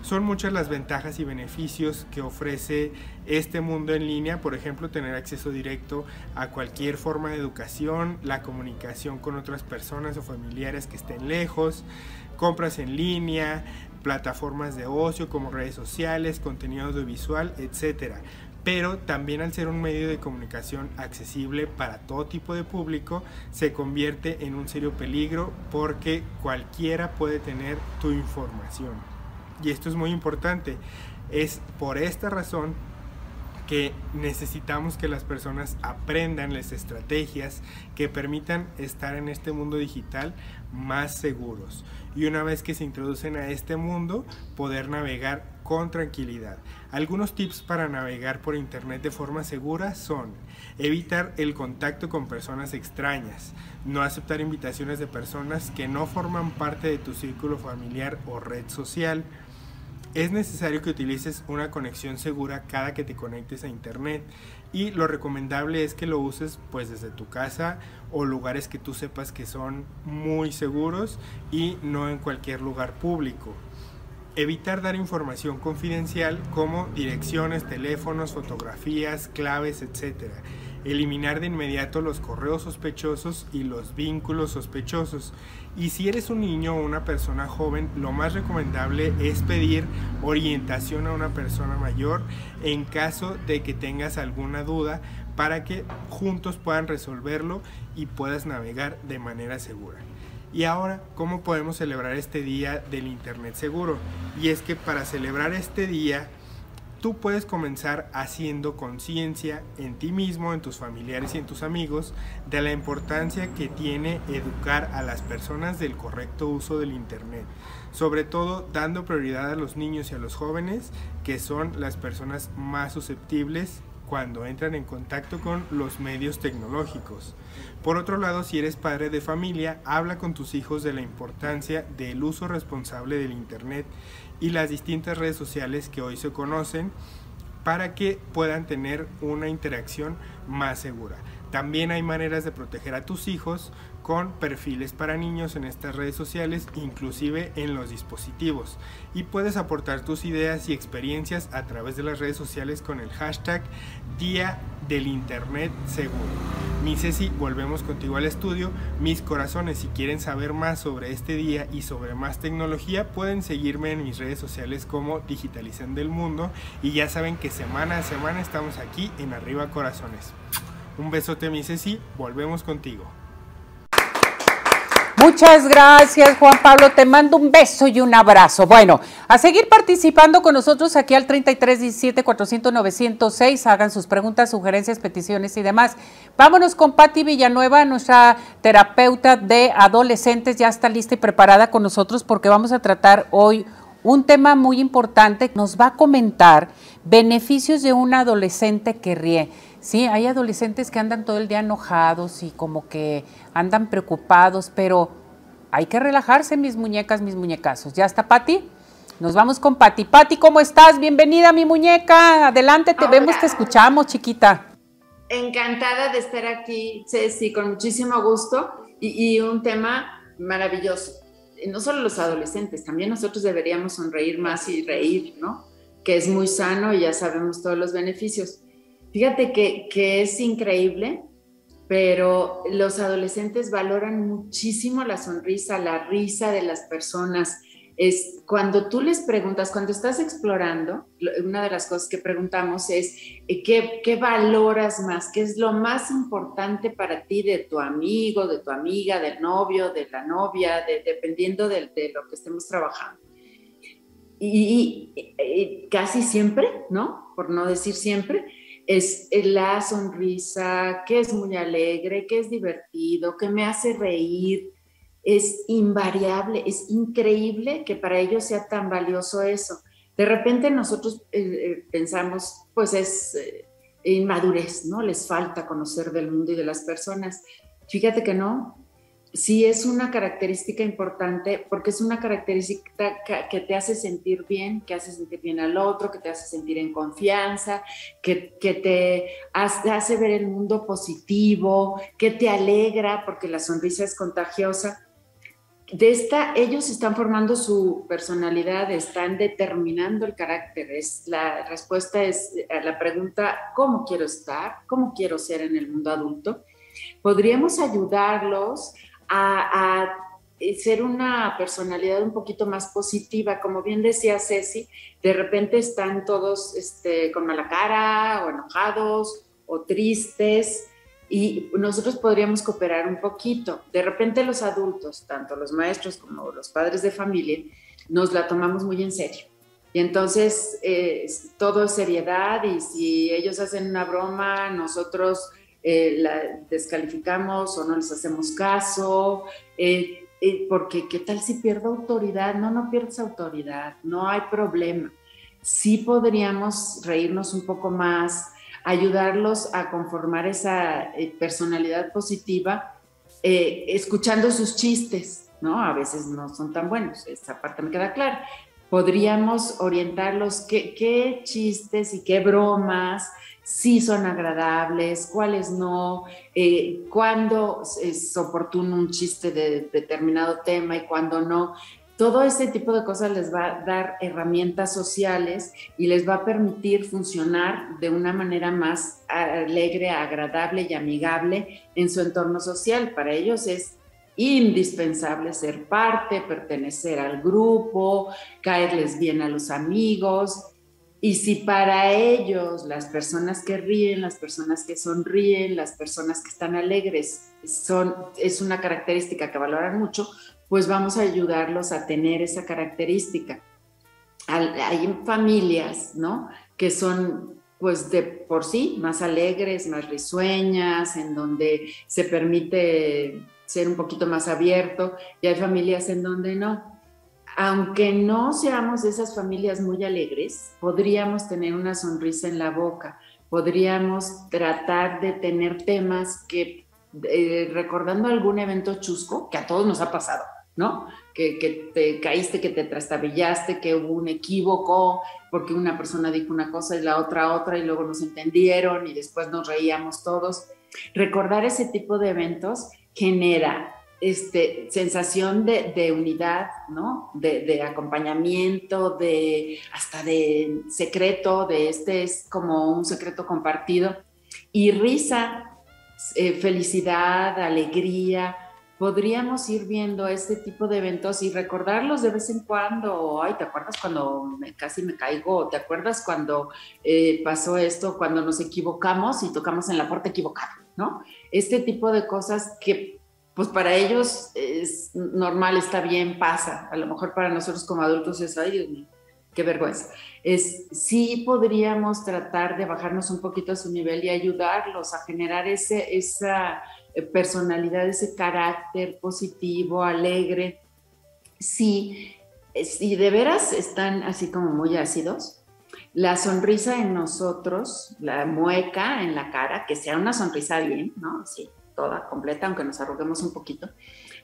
son muchas las ventajas y beneficios que ofrece este mundo en línea, por ejemplo, tener acceso directo a cualquier forma de educación, la comunicación con otras personas o familiares que estén lejos, compras en línea, plataformas de ocio como redes sociales, contenido audiovisual, etc. Pero también al ser un medio de comunicación accesible para todo tipo de público, se convierte en un serio peligro porque cualquiera puede tener tu información y esto es muy importante, es por esta razón que necesitamos que las personas aprendan las estrategias que permitan estar en este mundo digital más seguros. Y una vez que se introducen a este mundo, poder navegar con tranquilidad. Algunos tips para navegar por Internet de forma segura son evitar el contacto con personas extrañas, no aceptar invitaciones de personas que no forman parte de tu círculo familiar o red social, es necesario que utilices una conexión segura cada que te conectes a internet y lo recomendable es que lo uses pues desde tu casa o lugares que tú sepas que son muy seguros y no en cualquier lugar público. Evitar dar información confidencial como direcciones, teléfonos, fotografías, claves, etc eliminar de inmediato los correos sospechosos y los vínculos sospechosos. Y si eres un niño o una persona joven, lo más recomendable es pedir orientación a una persona mayor en caso de que tengas alguna duda para que juntos puedan resolverlo y puedas navegar de manera segura. Y ahora, ¿cómo podemos celebrar este día del Internet seguro? Y es que para celebrar este día, tú puedes comenzar haciendo conciencia en ti mismo, en tus familiares y en tus amigos de la importancia que tiene educar a las personas del correcto uso del Internet, sobre todo dando prioridad a los niños y a los jóvenes, que son las personas más susceptibles cuando entran en contacto con los medios tecnológicos. Por otro lado, si eres padre de familia, habla con tus hijos de la importancia del uso responsable del Internet y las distintas redes sociales que hoy se conocen para que puedan tener una interacción más segura. También hay maneras de proteger a tus hijos con perfiles para niños en estas redes sociales, inclusive en los dispositivos. Y puedes aportar tus ideas y experiencias a través de las redes sociales con el hashtag Día del Internet Seguro. Mi Ceci, volvemos contigo al estudio. Mis corazones, si quieren saber más sobre este día y sobre más tecnología, pueden seguirme en mis redes sociales como Digitalizando el Mundo. Y ya saben que semana a semana estamos aquí en Arriba Corazones. Un besote, mi Ceci, volvemos contigo. Muchas gracias, Juan Pablo. Te mando un beso y un abrazo. Bueno, a seguir participando con nosotros aquí al 3317 400 906. Hagan sus preguntas, sugerencias, peticiones y demás. Vámonos con Patti Villanueva, nuestra terapeuta de adolescentes. Ya está lista y preparada con nosotros porque vamos a tratar hoy un tema muy importante. Nos va a comentar beneficios de un adolescente que ríe. Sí, hay adolescentes que andan todo el día enojados y como que andan preocupados, pero hay que relajarse, mis muñecas, mis muñecazos. ¿Ya está, Pati? Nos vamos con Pati. Pati, ¿cómo estás? Bienvenida, mi muñeca. Adelante, te vemos, te escuchamos, chiquita. Encantada de estar aquí, Ceci, con muchísimo gusto y, y un tema maravilloso. No solo los adolescentes, también nosotros deberíamos sonreír más y reír, ¿no? Que es muy sano y ya sabemos todos los beneficios. Fíjate que, es increíble, pero los adolescentes valoran muchísimo la sonrisa, la risa de las personas, es cuando tú les preguntas, cuando estás explorando, una de las cosas que preguntamos es, eh, ¿qué, valoras más? ¿Qué es lo más importante para ti de tu amigo, de tu amiga, del novio, de la novia, dependiendo de, lo que estemos trabajando? Y, casi siempre, ¿no? Por no decir siempre, es la sonrisa, que es muy alegre, que es divertido, que me hace reír, es invariable, es increíble que para ellos sea tan valioso eso. De repente nosotros eh, eh, pensamos, pues es eh, inmadurez, ¿no? Les falta conocer del mundo y de las personas. Fíjate que no, sí es una característica importante porque es una característica que te hace sentir bien, que hace sentir bien al otro, que te hace sentir en confianza, que, que te hace, ver el mundo positivo, que te alegra porque la sonrisa es contagiosa de esta, ellos están formando su personalidad, están determinando el carácter. Es, la respuesta es a la pregunta, ¿cómo quiero estar? ¿Cómo quiero ser en el mundo adulto? Podríamos ayudarlos a, ser una personalidad un poquito más positiva. Como bien decía Ceci, de repente están todos este, con mala cara o enojados o tristes y nosotros podríamos cooperar un poquito. De repente los adultos, tanto los maestros como los padres de familia, nos la tomamos muy en serio. Y entonces eh, todo es seriedad y si ellos hacen una broma, nosotros eh, la descalificamos o no les hacemos caso, eh, porque ¿qué tal si pierdo autoridad? No, no pierdes autoridad, no hay problema. Sí podríamos reírnos un poco más, ayudarlos a conformar esa eh, personalidad positiva, eh, escuchando sus chistes, ¿no? A veces no son tan buenos, esa parte me queda clara. Podríamos orientarlos qué, qué chistes y qué bromas sí son agradables, cuáles no, eh, cuándo es oportuno un chiste de determinado tema y cuándo no todo ese tipo de cosas les va a dar herramientas sociales y les va a permitir funcionar de una manera más alegre, agradable y amigable en su entorno social. Para ellos es indispensable ser parte, pertenecer al grupo, caerles bien a los amigos. Y si para ellos las personas que ríen, las personas que sonríen, las personas que están alegres son, es una característica que valoran mucho, pues vamos a ayudarlos a tener esa característica. Hay familias, ¿no? Que son pues de por sí más alegres, más risueñas, en donde se permite ser un poquito más abierto y hay familias en donde no. Aunque no seamos de esas familias muy alegres, podríamos tener una sonrisa en la boca, podríamos tratar de tener temas que, eh, recordando algún evento chusco, que a todos nos ha pasado, ¿no? Que, te caíste, que te trastabillaste, que hubo un equívoco, porque una persona dijo una cosa y la otra otra, y luego nos entendieron y después nos reíamos todos. Recordar ese tipo de eventos genera este, sensación de, unidad, ¿no? De, acompañamiento, de hasta de secreto, de este es como un secreto compartido, y risa, eh, felicidad, alegría, podríamos ir viendo este tipo de eventos y recordarlos de vez en cuando. Ay, ¿te acuerdas cuando casi me caigo? ¿Te acuerdas cuando eh, pasó esto, cuando nos equivocamos y tocamos en la puerta equivocada? ¿No? Este tipo de cosas que pues para ellos es normal, está bien, pasa. A lo mejor para nosotros como adultos es, ay qué vergüenza. Es, sí podríamos tratar de bajarnos un poquito a su nivel y ayudarlos a generar ese, esa eh, personalidad, ese carácter positivo, alegre. Si, si de veras están así como muy ácidos, la sonrisa en nosotros, la mueca en la cara, que sea una sonrisa bien, ¿no? Sí, toda completa, aunque nos arruguemos un poquito.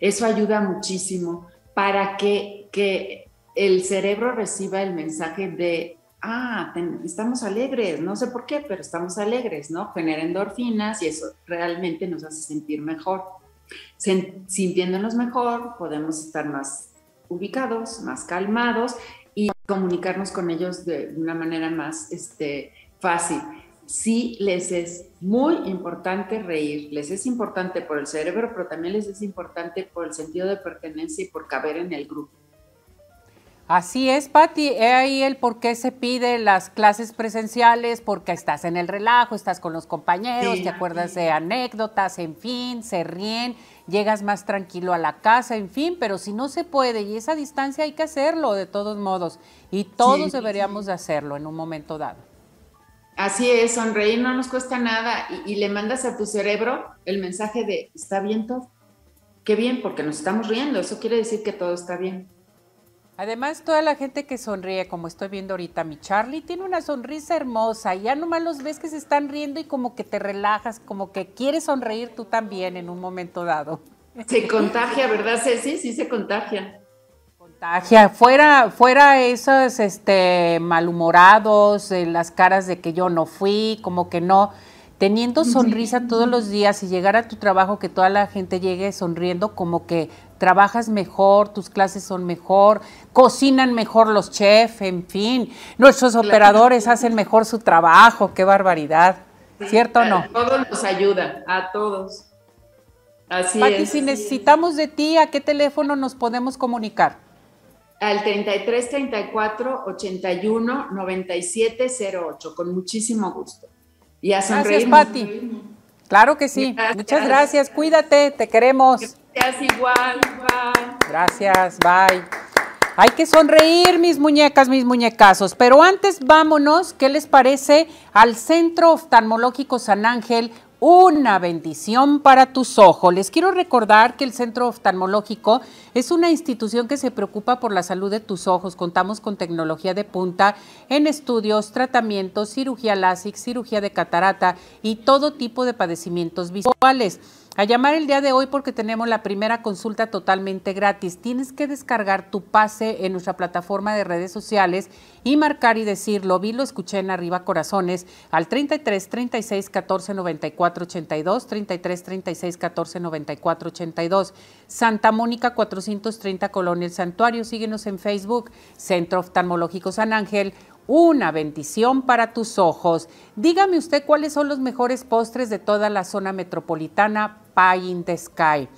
Eso ayuda muchísimo para que, que el cerebro reciba el mensaje de, ah, estamos alegres, no sé por qué, pero estamos alegres, ¿no? Genera endorfinas y eso realmente nos hace sentir mejor. Sintiéndonos mejor, podemos estar más ubicados, más calmados y comunicarnos con ellos de una manera más este, fácil. Sí les es muy importante reír, les es importante por el cerebro, pero también les es importante por el sentido de pertenencia y por caber en el grupo. Así es, Patti. He ahí el por qué se pide las clases presenciales, porque estás en el relajo, estás con los compañeros, te acuerdas de anécdotas, en fin, se ríen, llegas más tranquilo a la casa, en fin, pero si no se puede y esa distancia hay que hacerlo de todos modos y todos deberíamos de hacerlo en un momento dado. Así es, sonreír no nos cuesta nada y, y le mandas a tu cerebro el mensaje de está bien todo. Qué bien, porque nos estamos riendo, eso quiere decir que todo está bien. Además, toda la gente que sonríe, como estoy viendo ahorita, mi Charlie tiene una sonrisa hermosa y ya nomás los ves que se están riendo y como que te relajas, como que quieres sonreír tú también en un momento dado. Se contagia, ¿verdad, Ceci? Sí, se contagia. Contagia. Fuera, fuera esos este, malhumorados, las caras de que yo no fui, como que no teniendo sonrisa todos los días y llegar a tu trabajo, que toda la gente llegue sonriendo, como que trabajas mejor, tus clases son mejor, cocinan mejor los chefs, en fin, nuestros operadores hacen mejor su trabajo, qué barbaridad, ¿cierto o no? A todos nos ayuda, a todos. Así Pati, si necesitamos de ti, ¿a qué teléfono nos podemos comunicar? Al 33 34 81 97 08, con muchísimo gusto. Y a Gracias, Pati. Claro que sí. Muchas gracias. Cuídate, te queremos. Gracias igual. Bye. Gracias, bye. Hay que sonreír, mis muñecas, mis muñecazos. Pero antes vámonos, ¿qué les parece? Al Centro Oftalmológico San Ángel, una bendición para tus ojos. Les quiero recordar que el Centro Oftalmológico es una institución que se preocupa por la salud de tus ojos. Contamos con tecnología de punta en estudios, tratamientos, cirugía láser, cirugía de catarata y todo tipo de padecimientos visuales a llamar el día de hoy porque tenemos la primera consulta totalmente gratis. Tienes que descargar tu pase en nuestra plataforma de redes sociales y marcar y decir, lo vi, lo escuché en Arriba Corazones al 33 36 14 94 82, 33 36 14 94 82. Santa Mónica 430 Colonia El Santuario. Síguenos en Facebook, Centro Oftalmológico San Ángel una bendición para tus ojos. Dígame usted cuáles son los mejores postres de toda la zona metropolitana Pie in the Sky.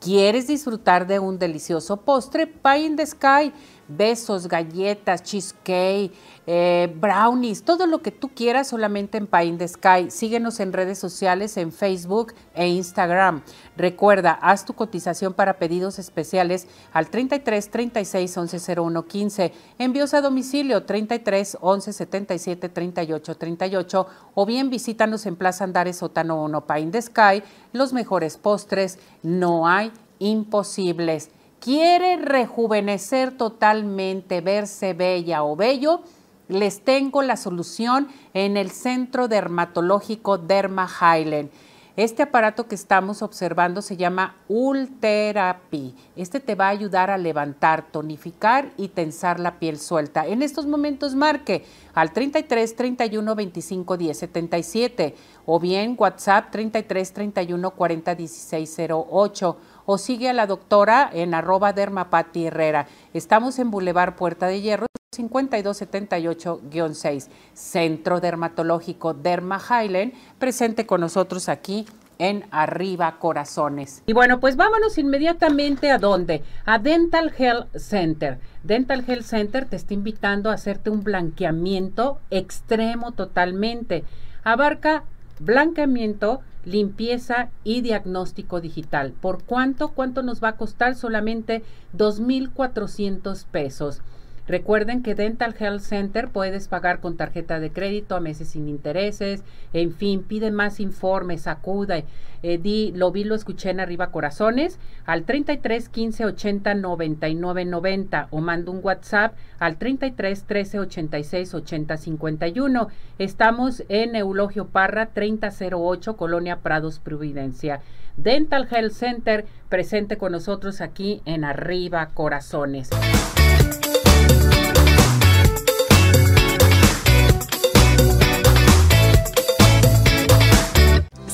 ¿Quieres disfrutar de un delicioso postre? Pie in the Sky besos, galletas, cheesecake, eh, brownies, todo lo que tú quieras solamente en Pie in the Sky. Síguenos en redes sociales, en Facebook e Instagram. Recuerda, haz tu cotización para pedidos especiales al 33 36 11 01 15. Envíos a domicilio 33 11 77 38 38 o bien visítanos en Plaza Andares Sótano 1 Pie in the Sky. Los mejores postres, no hay imposibles quiere rejuvenecer totalmente, verse bella o bello, les tengo la solución en el Centro Dermatológico Derma Highland. Este aparato que estamos observando se llama Ultherapy. Este te va a ayudar a levantar, tonificar y tensar la piel suelta. En estos momentos marque al 33 31 25 10 77 o bien WhatsApp 33 31 40 16 08 o sigue a la doctora en arroba dermapati herrera. Estamos en Boulevard Puerta de Hierro. 5278-6, Centro Dermatológico Derma Highland, presente con nosotros aquí en Arriba Corazones. Y bueno, pues vámonos inmediatamente a dónde? A Dental Health Center. Dental Health Center te está invitando a hacerte un blanqueamiento extremo totalmente. Abarca blanqueamiento limpieza y diagnóstico digital. ¿Por cuánto? ¿Cuánto nos va a costar? Solamente 2.400 pesos. Recuerden que Dental Health Center puedes pagar con tarjeta de crédito a meses sin intereses, en fin, pide más informes, acuda, eh, di, lo vi, lo escuché en arriba corazones, al 33 15 80 99 90 o mando un WhatsApp al 33 13 86 80 51. Estamos en Eulogio Parra 3008, Colonia Prados, Providencia. Dental Health Center presente con nosotros aquí en Arriba Corazones.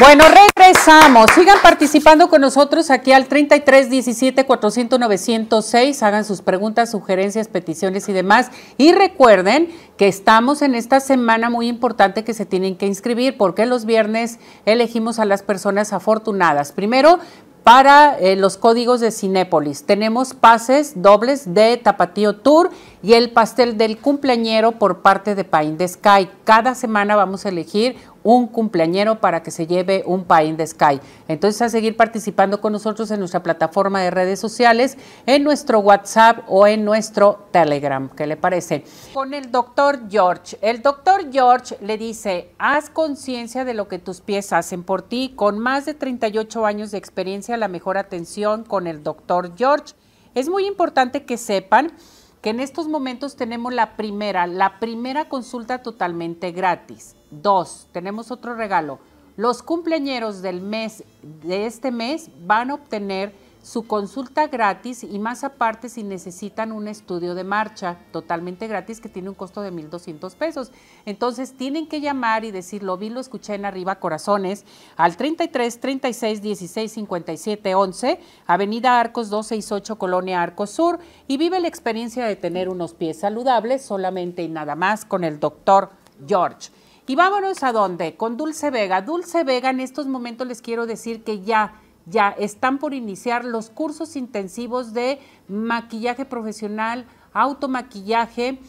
Bueno, regresamos. Sigan participando con nosotros aquí al 33 17 400 906. Hagan sus preguntas, sugerencias, peticiones y demás. Y recuerden que estamos en esta semana muy importante que se tienen que inscribir porque los viernes elegimos a las personas afortunadas. Primero, para eh, los códigos de Cinépolis. Tenemos pases dobles de Tapatío Tour y el pastel del cumpleañero por parte de Pain Sky. Cada semana vamos a elegir un cumpleañero para que se lleve un Pain de Sky. Entonces, a seguir participando con nosotros en nuestra plataforma de redes sociales, en nuestro WhatsApp o en nuestro Telegram. ¿Qué le parece? Con el doctor George. El doctor George le dice, haz conciencia de lo que tus pies hacen por ti. Con más de 38 años de experiencia, la mejor atención con el doctor George. Es muy importante que sepan que en estos momentos tenemos la primera, la primera consulta totalmente gratis. Dos, tenemos otro regalo. Los cumpleañeros del mes, de este mes, van a obtener su consulta gratis y más aparte si necesitan un estudio de marcha totalmente gratis que tiene un costo de 1.200 pesos. Entonces tienen que llamar y decir, lo vi, lo escuché en arriba, corazones, al 33 36 16 57 11, Avenida Arcos 268, Colonia Arcos Sur, y vive la experiencia de tener unos pies saludables solamente y nada más con el doctor George. Y vámonos a dónde? Con Dulce Vega. Dulce Vega, en estos momentos les quiero decir que ya ya están por iniciar los cursos intensivos de maquillaje profesional, automaquillaje,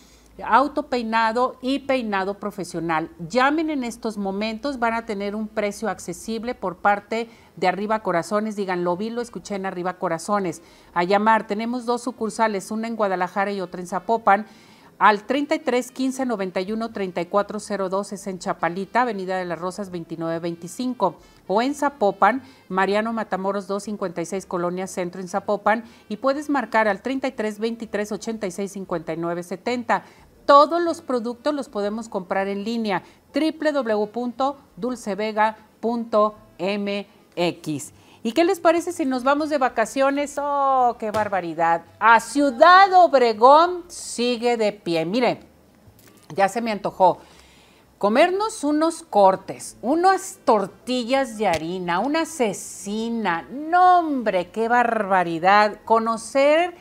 autopeinado y peinado profesional. Llamen en estos momentos, van a tener un precio accesible por parte de Arriba Corazones. Digan, lo vi, lo escuché en Arriba Corazones. A llamar, tenemos dos sucursales, una en Guadalajara y otra en Zapopan al 33 15 91 3402 es en Chapalita, Avenida de las Rosas 2925 o en Zapopan, Mariano Matamoros 256 Colonia Centro en Zapopan y puedes marcar al 33 23 86 59 70. Todos los productos los podemos comprar en línea www.dulcevega.mx. ¿Y qué les parece si nos vamos de vacaciones? ¡Oh, qué barbaridad! A Ciudad Obregón sigue de pie. Mire, ya se me antojó. Comernos unos cortes, unas tortillas de harina, una cecina. ¡No, hombre, qué barbaridad! Conocer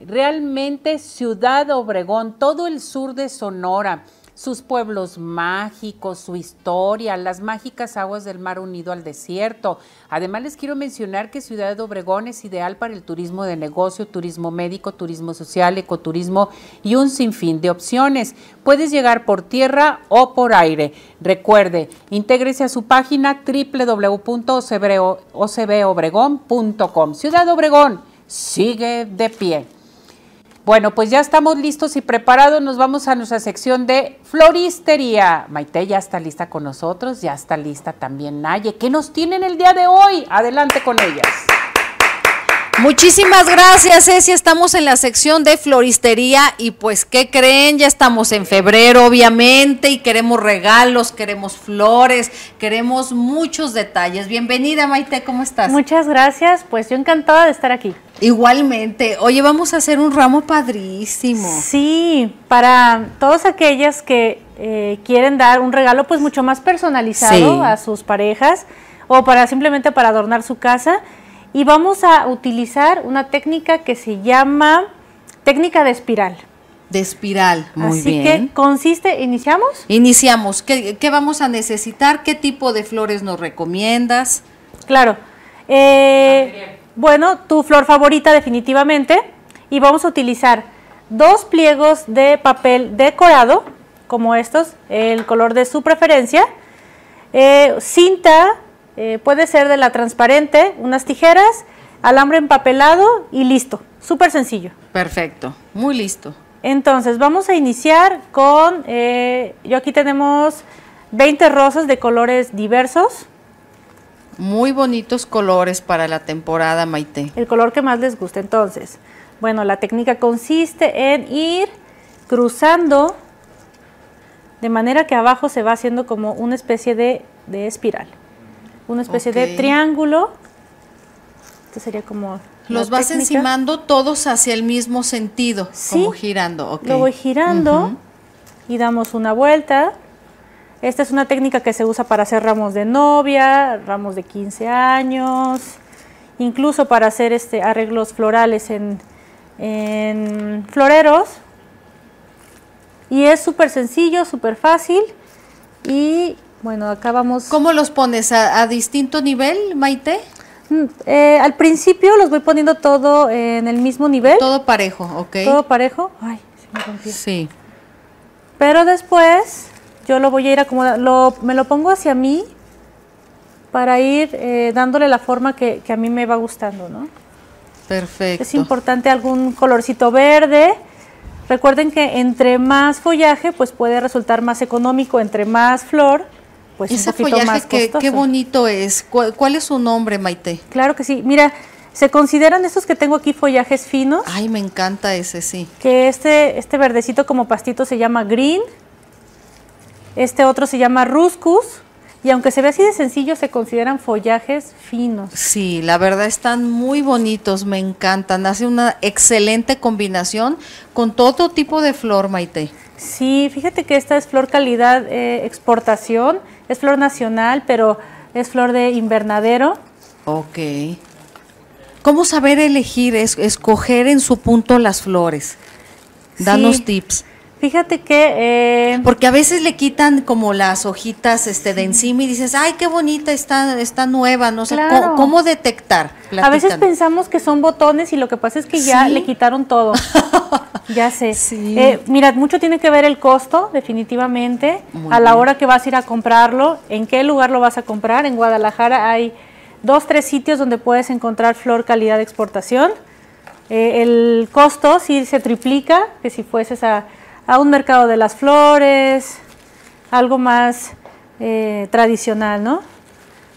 realmente Ciudad Obregón, todo el sur de Sonora sus pueblos mágicos, su historia, las mágicas aguas del mar unido al desierto. Además les quiero mencionar que Ciudad de Obregón es ideal para el turismo de negocio, turismo médico, turismo social, ecoturismo y un sinfín de opciones. Puedes llegar por tierra o por aire. Recuerde, intégrese a su página www.ocbobregón.com. Ciudad Obregón sigue de pie. Bueno, pues ya estamos listos y preparados. Nos vamos a nuestra sección de floristería. Maite ya está lista con nosotros, ya está lista también Naye. ¿Qué nos tienen el día de hoy? Adelante con ellas. Muchísimas gracias, Ceci. Estamos en la sección de floristería y pues, ¿qué creen? Ya estamos en febrero, obviamente, y queremos regalos, queremos flores, queremos muchos detalles. Bienvenida, Maite, ¿cómo estás? Muchas gracias, pues yo encantada de estar aquí. Igualmente. Oye, vamos a hacer un ramo padrísimo. Sí, para todas aquellas que eh, quieren dar un regalo pues mucho más personalizado a sus parejas o para simplemente para adornar su casa y vamos a utilizar una técnica que se llama técnica de espiral. De espiral, muy Así que consiste, ¿iniciamos? Iniciamos. ¿Qué, vamos a necesitar? ¿Qué tipo de flores nos recomiendas? Claro. Eh, bueno, tu flor favorita definitivamente. Y vamos a utilizar dos pliegos de papel decorado, como estos, el color de su preferencia. Eh, cinta eh, puede ser de la transparente, unas tijeras, alambre empapelado y listo. Súper sencillo. Perfecto, muy listo. Entonces, vamos a iniciar con, eh, yo aquí tenemos 20 rosas de colores diversos. Muy bonitos colores para la temporada, Maite. El color que más les guste. Entonces, bueno, la técnica consiste en ir cruzando de manera que abajo se va haciendo como una especie de espiral una especie de triángulo. Esto sería como... Los vas encimando todos hacia el mismo sentido, como girando. Lo voy girando y damos una vuelta. Esta es una técnica que se usa para hacer ramos de novia, ramos de 15 años, incluso para hacer este arreglos florales en, en floreros. Y es súper sencillo, súper fácil y bueno, acá vamos. ¿Cómo los pones? ¿A, distinto nivel, Maite? Mm, eh, al principio los voy poniendo todo en el mismo nivel. Todo parejo, ok. Todo parejo. Ay, se me rompió. Sí. Pero después yo lo voy a ir acomodando, me lo pongo hacia mí para ir eh, dándole la forma que, que, a mí me va gustando, ¿no? Perfecto. Es importante algún colorcito verde. Recuerden que entre más follaje, pues puede resultar más económico, entre más flor, pues Ese follaje que, qué bonito es. ¿Cuál, es su nombre, Maite? Claro que sí. Mira, se consideran estos que tengo aquí follajes finos. Ay, me encanta ese, sí. Que este, este verdecito como pastito se llama green. Este otro se llama ruscus. Y aunque se ve así de sencillo, se consideran follajes finos. Sí, la verdad están muy bonitos, me encantan. Hace una excelente combinación con todo tipo de flor, Maite. Sí, fíjate que esta es flor calidad eh, exportación es flor nacional, pero es flor de invernadero. Ok. ¿Cómo saber elegir, escoger en su punto las flores? Danos tips. Fíjate que... Eh, Porque a veces le quitan como las hojitas este, de encima y dices, ay, qué bonita, está, está nueva, no sé, ¿cómo, detectar? A veces pensamos que son botones y lo que pasa es que ya le quitaron todo. (laughs) ya sé. Eh, mira, mucho tiene que ver el costo, definitivamente, a la hora que vas a ir a comprarlo, en qué lugar lo vas a comprar. En Guadalajara hay dos, tres sitios donde puedes encontrar flor calidad de exportación. Eh, el costo sí se triplica que si fueses a a un mercado de las flores, algo más eh, tradicional, ¿no?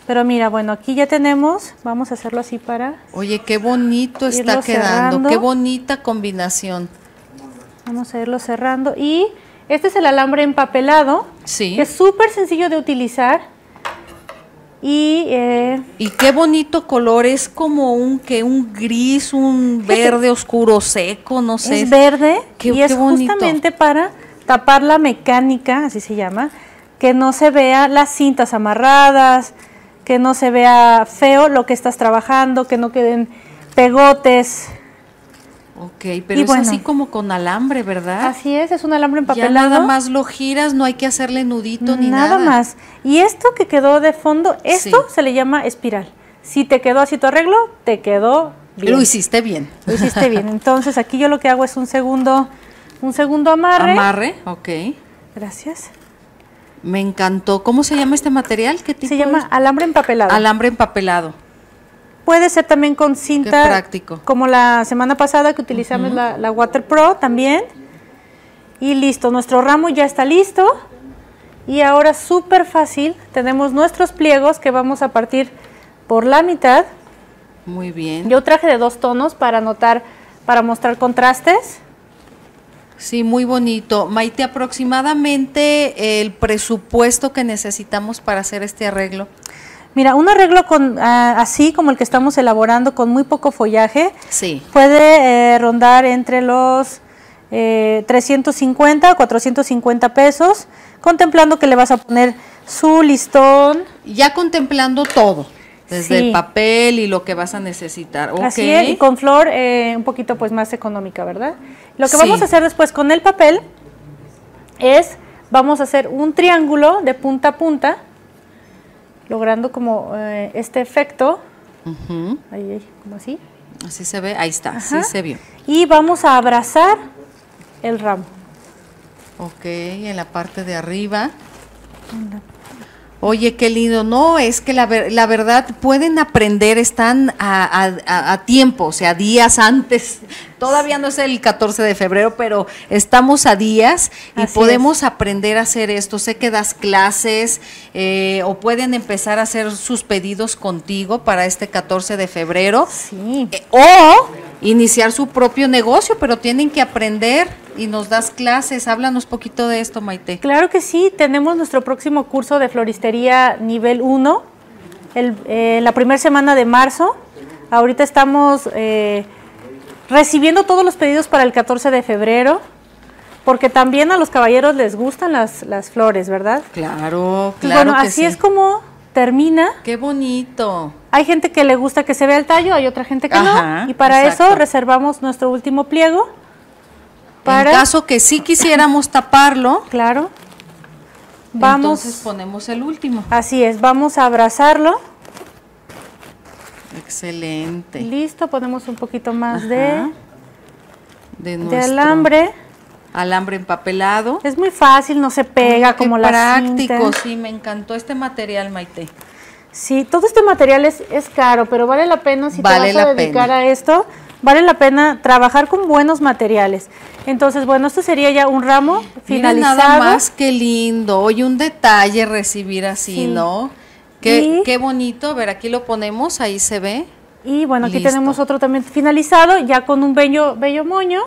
Pero mira, bueno, aquí ya tenemos, vamos a hacerlo así para... Oye, qué bonito está quedando, qué bonita combinación. Vamos a irlo cerrando y este es el alambre empapelado, sí. que es súper sencillo de utilizar. Y, eh, y qué bonito color, es como un que un gris, un verde oscuro seco, no sé. Es verde y es justamente para tapar la mecánica, así se llama, que no se vea las cintas amarradas, que no se vea feo lo que estás trabajando, que no queden pegotes. Ok, pero es así como con alambre, ¿verdad? Así es, es un alambre empapelado. Ya nada más lo giras, no hay que hacerle nudito ni nada. Nada más. Y esto que quedó de fondo, esto se le llama espiral. Si te quedó así tu arreglo, te quedó bien. Lo hiciste bien. Lo hiciste bien. (laughs) Entonces aquí yo lo que hago es un segundo, un segundo amarre. Amarre, ok. Gracias. Me encantó. ¿Cómo se llama este material? ¿Qué tipo se llama alambre empapelado. Alambre empapelado. Puede ser también con cinta. práctico. Como la semana pasada que utilizamos la, la Water Pro también. Y listo, nuestro ramo ya está listo. Y ahora súper fácil, tenemos nuestros pliegos que vamos a partir por la mitad. Muy bien. Yo traje de dos tonos para anotar, para mostrar contrastes. Sí, muy bonito. Maite, aproximadamente el presupuesto que necesitamos para hacer este arreglo. Mira, un arreglo con ah, así como el que estamos elaborando con muy poco follaje sí. puede eh, rondar entre los eh, 350 a 450 pesos, contemplando que le vas a poner su listón. Ya contemplando todo, desde el papel y lo que vas a necesitar. Así es, y con flor eh, un poquito pues más económica, ¿verdad? Lo que vamos a hacer después con el papel es, vamos a hacer un triángulo de punta a punta, logrando como eh, este efecto. ahí, ahí, como así. Así se ve, ahí está, así se vio. Y vamos a abrazar el ramo. Ok, en la parte de arriba. Oye, qué lindo. No, es que la, la verdad pueden aprender, están a, tiempo, o sea, días antes. (laughs) Todavía no es el 14 de febrero, pero estamos a días y podemos aprender a hacer esto. Sé que das clases eh, o pueden empezar a hacer sus pedidos contigo para este 14 de febrero. Sí. Eh, o iniciar su propio negocio, pero tienen que aprender y nos das clases. Háblanos poquito de esto, Maite. Claro que sí, tenemos nuestro próximo curso de floristería nivel 1, el, eh, la primera semana de marzo. Ahorita estamos eh, recibiendo todos los pedidos para el 14 de febrero, porque también a los caballeros les gustan las, las flores, ¿verdad? Claro, claro. bueno, así es como termina. Qué bonito. Hay gente que le gusta que se vea el tallo, hay otra gente que no. Y para eso reservamos nuestro último pliego para, en caso que sí quisiéramos taparlo, claro, vamos, entonces ponemos el último. Así es, vamos a abrazarlo. Excelente. Listo, ponemos un poquito más de, de, alambre. Alambre empapelado. Es muy fácil, no se pega como la práctico, sí, me encantó este material, Maite. Sí, todo este material es, es caro, pero vale la pena si te vas a dedicar a esto vale la pena trabajar con buenos materiales. Entonces, bueno, esto sería ya un ramo finalizado. nada más que lindo. Hoy un detalle recibir así, ¿no? Qué, qué bonito. A ver, aquí lo ponemos, ahí se ve. Y bueno, aquí tenemos otro también finalizado, ya con un bello, bello moño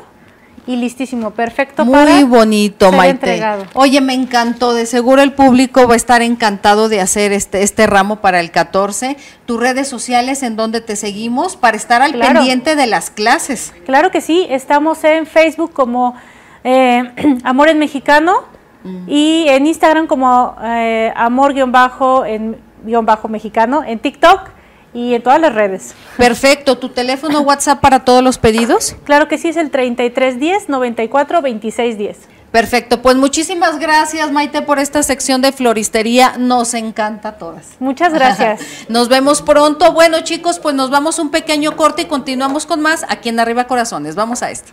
y listísimo, perfecto Muy bonito, Maite. Oye, me encantó, de seguro el público va a estar encantado de hacer este este ramo para el 14. Tus redes sociales en donde te seguimos para estar al pendiente de las clases. Claro que sí, estamos en Facebook como eh, (clears throat) Amor en Mexicano mm. y en Instagram como eh, Amor-en-mexicano, en TikTok y en todas las redes. Perfecto. ¿Tu teléfono WhatsApp para todos los pedidos? Claro que sí, es el 3310 94 2610. Perfecto, pues muchísimas gracias Maite por esta sección de floristería, nos encanta a todas. Muchas gracias. (laughs) nos vemos pronto. Bueno chicos, pues nos vamos un pequeño corte y continuamos con más aquí en Arriba Corazones. Vamos a esto.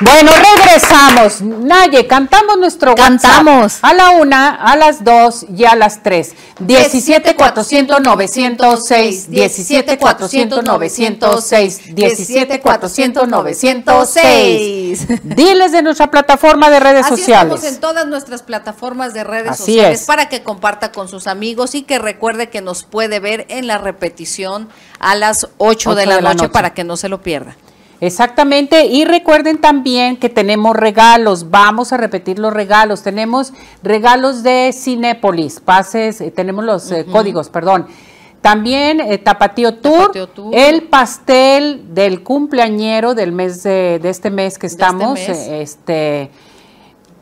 Bueno, regresamos. Naye, cantamos nuestro Cantamos. WhatsApp a la una, a las dos y a las tres. 17 400 906, 17 400 906, 17 400 906. Diles de nuestra plataforma de redes Así sociales. estamos en todas nuestras plataformas de redes Así sociales es. para que comparta con sus amigos y que recuerde que nos puede ver en la repetición a las 8 de Ocho la, de la noche, noche. para que no se lo pierda. Exactamente, y recuerden también que tenemos regalos, vamos a repetir los regalos, tenemos regalos de Cinépolis, pases, eh, tenemos los eh, códigos, perdón. También eh, Tapatío, Tour, Tapatío Tour. el pastel del cumpleañero del mes de, de este mes que estamos mes. eh, este,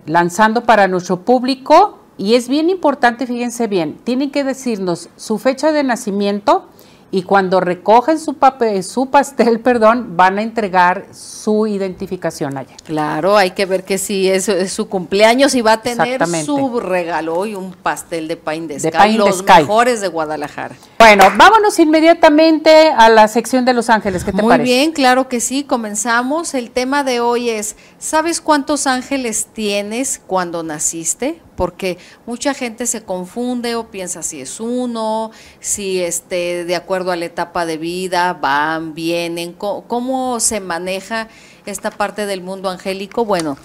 lanzando para nuestro público. Y es bien importante, fíjense bien, tienen que decirnos su fecha de nacimiento y cuando recogen su, papel, su pastel, (laughs) perdón, van a entregar su identificación allá. Claro, hay que ver que si es, es su cumpleaños y va a tener su regalo y un pastel de Pine de De Sky, Pie in the los mejores de Guadalajara. Bueno, vámonos inmediatamente a la sección de Los Ángeles. ¿Qué te Muy parece? bien, claro que sí, comenzamos. El tema de hoy es, ¿sabes cuántos ángeles tienes cuando naciste? Porque mucha gente se confunde o piensa si es uno, si este, de acuerdo a la etapa de vida van, vienen, co- cómo se maneja esta parte del mundo angélico. Bueno,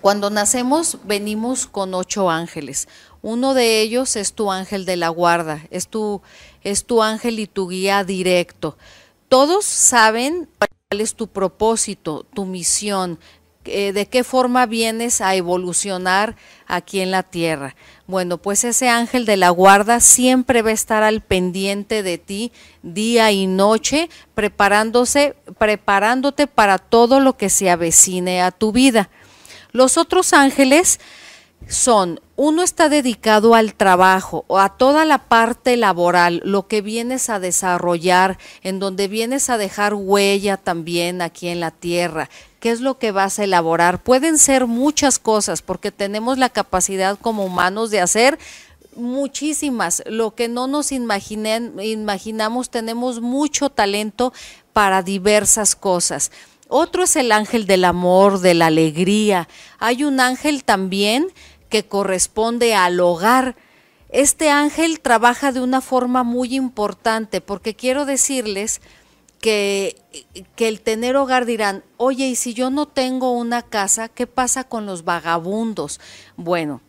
cuando nacemos venimos con ocho ángeles. Uno de ellos es tu ángel de la guarda, es tu, es tu ángel y tu guía directo. Todos saben cuál es tu propósito, tu misión, eh, de qué forma vienes a evolucionar aquí en la tierra. Bueno, pues ese ángel de la guarda siempre va a estar al pendiente de ti día y noche, preparándose, preparándote para todo lo que se avecine a tu vida. Los otros ángeles son, uno está dedicado al trabajo o a toda la parte laboral, lo que vienes a desarrollar, en donde vienes a dejar huella también aquí en la tierra. ¿Qué es lo que vas a elaborar? Pueden ser muchas cosas porque tenemos la capacidad como humanos de hacer muchísimas. Lo que no nos imaginen, imaginamos, tenemos mucho talento para diversas cosas. Otro es el ángel del amor, de la alegría. Hay un ángel también que corresponde al hogar. Este ángel trabaja de una forma muy importante porque quiero decirles que, que, el tener hogar dirán, oye, y si yo no tengo una casa, ¿qué pasa con los vagabundos? Bueno,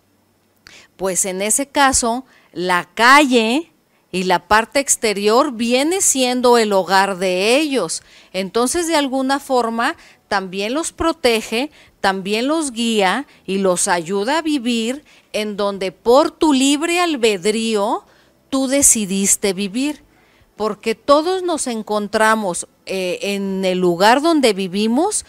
pues en ese caso, la calle y la parte exterior viene siendo el hogar de ellos. Entonces, de alguna forma, también los protege, también los guía y los ayuda a vivir en donde por tu libre albedrío tú decidiste vivir. Porque todos nos encontramos eh, en el lugar donde vivimos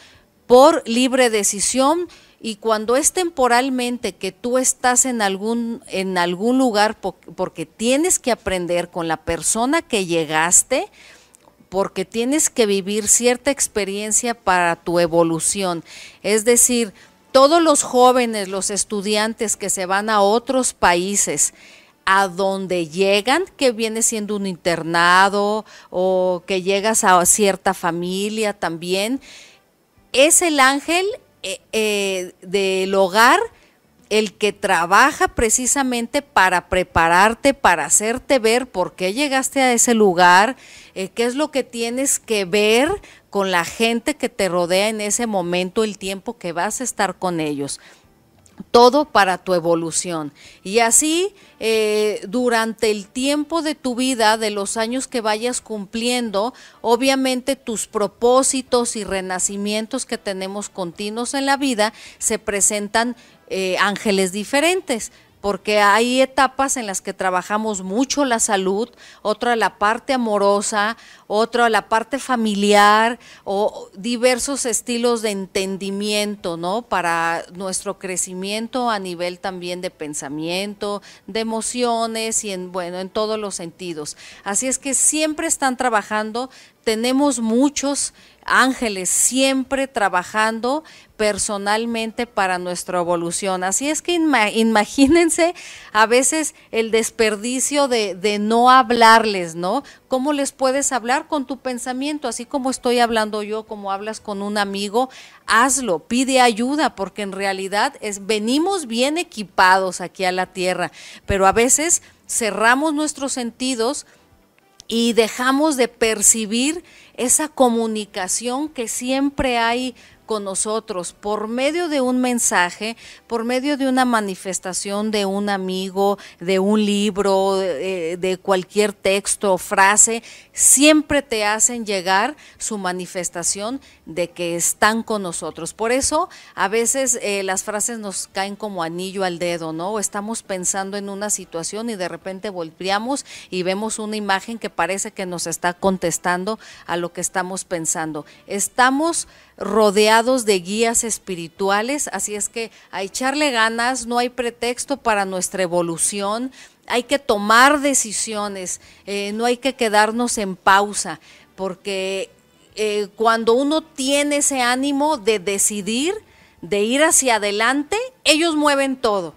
por libre decisión y cuando es temporalmente que tú estás en algún, en algún lugar porque tienes que aprender con la persona que llegaste, porque tienes que vivir cierta experiencia para tu evolución. Es decir, todos los jóvenes, los estudiantes que se van a otros países, a donde llegan, que viene siendo un internado o que llegas a cierta familia también, es el ángel eh, eh, del hogar el que trabaja precisamente para prepararte, para hacerte ver por qué llegaste a ese lugar, eh, qué es lo que tienes que ver con la gente que te rodea en ese momento, el tiempo que vas a estar con ellos. Todo para tu evolución. Y así, eh, durante el tiempo de tu vida, de los años que vayas cumpliendo, obviamente tus propósitos y renacimientos que tenemos continuos en la vida se presentan eh, ángeles diferentes porque hay etapas en las que trabajamos mucho la salud, otra la parte amorosa, otra la parte familiar o diversos estilos de entendimiento, ¿no? Para nuestro crecimiento a nivel también de pensamiento, de emociones y en bueno, en todos los sentidos. Así es que siempre están trabajando, tenemos muchos ángeles siempre trabajando personalmente para nuestra evolución. Así es que imagínense a veces el desperdicio de, no hablarles, ¿no? ¿Cómo les puedes hablar con tu pensamiento? Así como estoy hablando yo, como hablas con un amigo, hazlo, pide ayuda, porque en realidad es, venimos bien equipados aquí a la tierra, pero a veces cerramos nuestros sentidos y dejamos de percibir esa comunicación que siempre hay con nosotros por medio de un mensaje, por medio de una manifestación de un amigo, de un libro, de, cualquier texto o frase, siempre te hacen llegar su manifestación de que están con nosotros. Por eso a veces eh, las frases nos caen como anillo al dedo, ¿no? Estamos pensando en una situación y de repente volteamos y vemos una imagen que parece que nos está contestando a lo que estamos pensando. Estamos rodeados de guías espirituales, así es que a echarle ganas, no hay pretexto para nuestra evolución, hay que tomar decisiones, eh, no hay que quedarnos en pausa, porque eh, cuando uno tiene ese ánimo de decidir, de ir hacia adelante, ellos mueven todo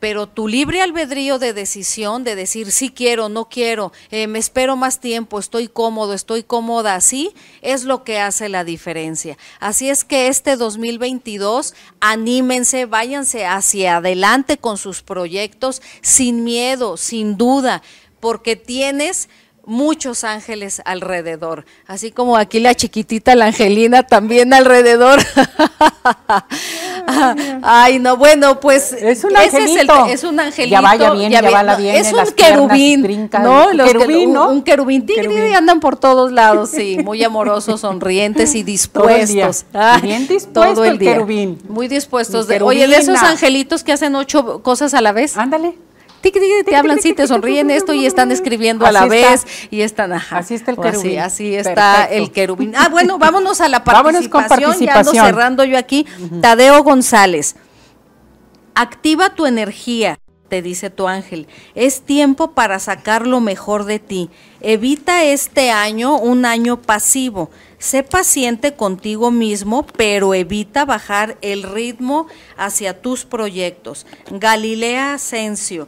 pero tu libre albedrío de decisión, de decir sí quiero, no quiero, eh, me espero más tiempo, estoy cómodo, estoy cómoda así, es lo que hace la diferencia. Así es que este 2022, anímense, váyanse hacia adelante con sus proyectos sin miedo, sin duda, porque tienes muchos ángeles alrededor, así como aquí la chiquitita, la Angelina, también alrededor. (laughs) Ay, no, bueno, pues es un angelito. Es, un angelito. Ya vaya bien, ya, va bien. Es un querubín, ¿no? Los querubín, ¿no? Un querubín, y andan por todos lados, sí, (laughs) muy amorosos, sonrientes y dispuestos. bien dispuesto todo el, querubín. Muy dispuestos. De, oye, de esos angelitos que hacen ocho cosas a la vez. Ándale te hablan, sí, te sonríen esto y están escribiendo a la vez y están, Así está el querubín. Así, está el querubín. Ah, bueno, vámonos a la (laughs) participación, ya ando cerrando yo aquí. Tadeo González. Activa tu energía, te dice tu ángel. Es tiempo para sacar lo mejor de ti. Evita este año un año pasivo. Sé paciente contigo mismo, pero evita bajar el ritmo hacia tus proyectos. Galilea Asensio,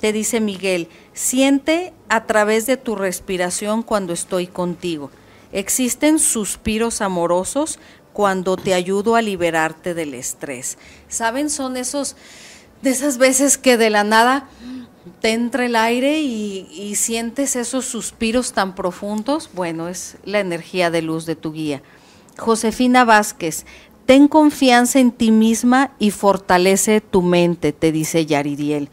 te dice Miguel, siente a través de tu respiración cuando estoy contigo. Existen suspiros amorosos cuando te ayudo a liberarte del estrés. ¿Saben? Son esos de esas veces que de la nada te entra el aire y, y, sientes esos suspiros tan profundos, bueno, es la energía de luz de tu guía. Josefina Vázquez, ten confianza en ti misma y fortalece tu mente, te dice Yaririel.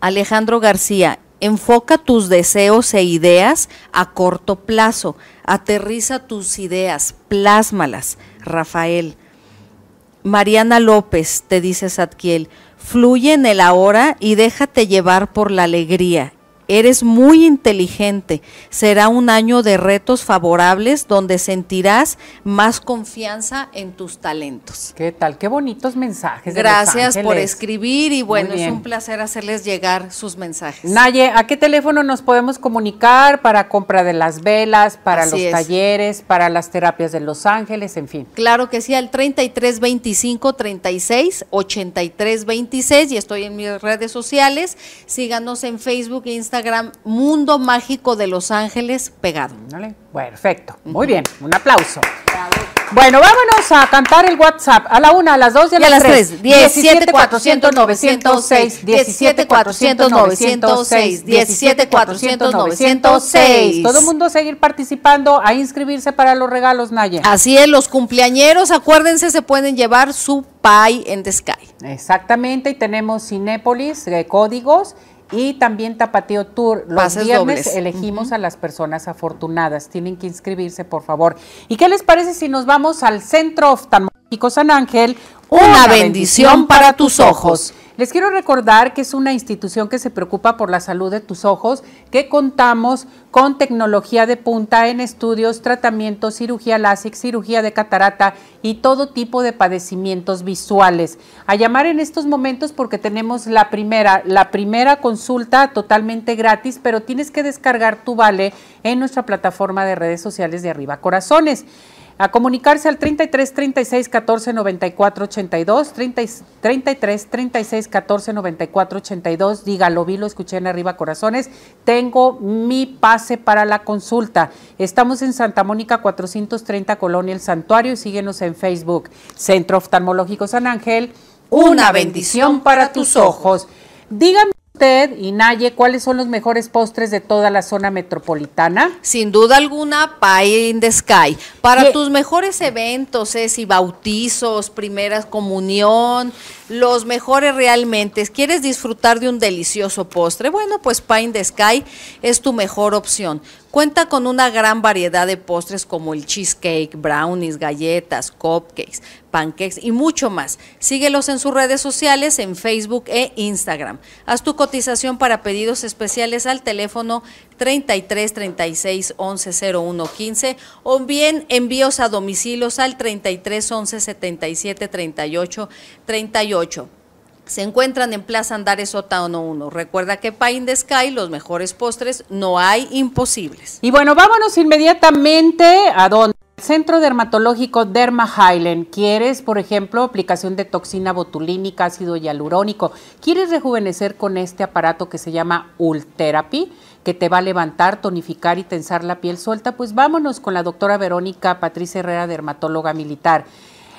Alejandro García, enfoca tus deseos e ideas a corto plazo, aterriza tus ideas, plásmalas, Rafael. Mariana López, te dice Zadkiel, Fluye en el ahora y déjate llevar por la alegría. Eres muy inteligente. Será un año de retos favorables donde sentirás más confianza en tus talentos. ¿Qué tal? Qué bonitos mensajes. Gracias por escribir y bueno, es un placer hacerles llegar sus mensajes. Naye, ¿a qué teléfono nos podemos comunicar para compra de las velas, para los talleres, para las terapias de Los Ángeles, en fin? Claro que sí, al 3325 36 83 26 y estoy en mis redes sociales. Síganos en Facebook e Instagram Instagram Mundo Mágico de Los Ángeles pegado. Perfecto. Muy bien. Un aplauso. Bueno, vámonos a cantar el WhatsApp a la una, a las dos y a, las, tres. 17 400 906 17 400 906 17 400 906 Todo el mundo seguir participando a inscribirse para los regalos, Naya. Así es, los cumpleañeros, acuérdense, se pueden llevar su Pie en the Sky. Exactamente, y tenemos Cinépolis, de códigos y también Tapateo Tour. Los viernes elegimos a las personas afortunadas. Tienen que inscribirse, por favor. ¿Y qué les parece si nos vamos al Centro Oftalmológico San Ángel? Una, bendición para tus ojos. Les quiero recordar que es una institución que se preocupa por la salud de tus ojos, que contamos con tecnología de punta en estudios, tratamientos, cirugía láser, cirugía de catarata y todo tipo de padecimientos visuales. A llamar en estos momentos porque tenemos la primera, la primera consulta totalmente gratis, pero tienes que descargar tu vale en nuestra plataforma de redes sociales de Arriba Corazones a comunicarse al 33 36 14 94 82, 33 36 14 94 82, dígalo, vi, lo escuché en arriba corazones, tengo mi pase para la consulta. Estamos en Santa Mónica 430 Colonia El Santuario y síguenos en Facebook. Centro Oftalmológico San Ángel, una bendición para tus ojos. Dígame usted y Naye cuáles son los mejores postres de toda la zona metropolitana? Sin duda alguna, Pie in the Sky. Para tus mejores eventos, es si bautizos, primeras comunión, los mejores realmente. ¿Quieres disfrutar de un delicioso postre? Bueno, pues in the Sky es tu mejor opción. Cuenta con una gran variedad de postres como el cheesecake, brownies, galletas, cupcakes, pancakes y mucho más. Síguelos en sus redes sociales, en Facebook e Instagram. Haz tu cotización para pedidos especiales al teléfono 33 36 11 01 15 o bien envíos a domicilios al 33 11 77 38 38. Se encuentran en Plaza Andares Sótano 1. Recuerda que Pine the Sky, los mejores postres, no hay imposibles. Y bueno, vámonos inmediatamente a donde. Centro Dermatológico Derma Highland. ¿Quieres, por ejemplo, aplicación de toxina botulínica, ácido hialurónico? ¿Quieres rejuvenecer con este aparato que se llama Ultherapy? Que te va a levantar, tonificar y tensar la piel suelta, pues vámonos con la doctora Verónica Patricia Herrera, dermatóloga militar.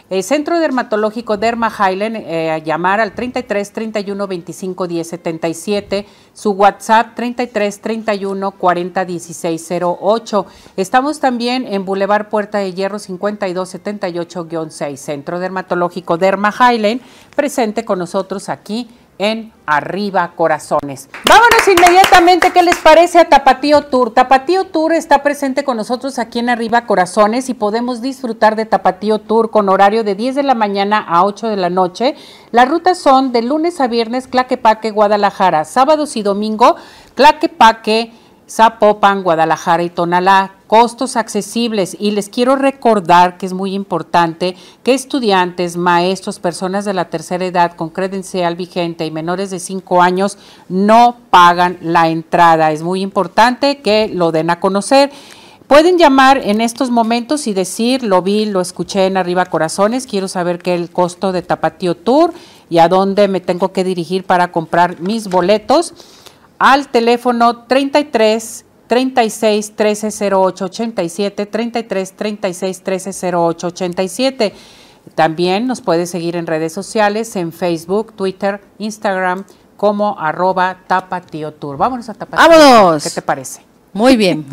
El Centro Dermatológico Derma Highland, eh, a llamar al 33 31 25 10 77, su WhatsApp 33 31 40 16 08. Estamos también en Boulevard Puerta de Hierro 52 78-6, Centro Dermatológico Derma Highland, presente con nosotros aquí en Arriba Corazones. Vámonos inmediatamente, ¿qué les parece a Tapatío Tour? Tapatío Tour está presente con nosotros aquí en Arriba Corazones y podemos disfrutar de Tapatío Tour con horario de 10 de la mañana a 8 de la noche. Las rutas son de lunes a viernes, Claquepaque, Guadalajara, sábados y domingo, Claquepaque, Zapopan, Guadalajara y Tonalá. Costos accesibles y les quiero recordar que es muy importante que estudiantes, maestros, personas de la tercera edad con credencial vigente y menores de 5 años no pagan la entrada. Es muy importante que lo den a conocer. Pueden llamar en estos momentos y decir, lo vi, lo escuché en Arriba Corazones, quiero saber qué es el costo de Tapatío Tour y a dónde me tengo que dirigir para comprar mis boletos al teléfono 33 36 13 08 87 33 36 13 08 87. También nos puede seguir en redes sociales, en Facebook, Twitter, Instagram, como arroba Tapatío Tour. Vámonos a Tapatío. ¡Vámonos! ¿Qué te parece? Muy bien.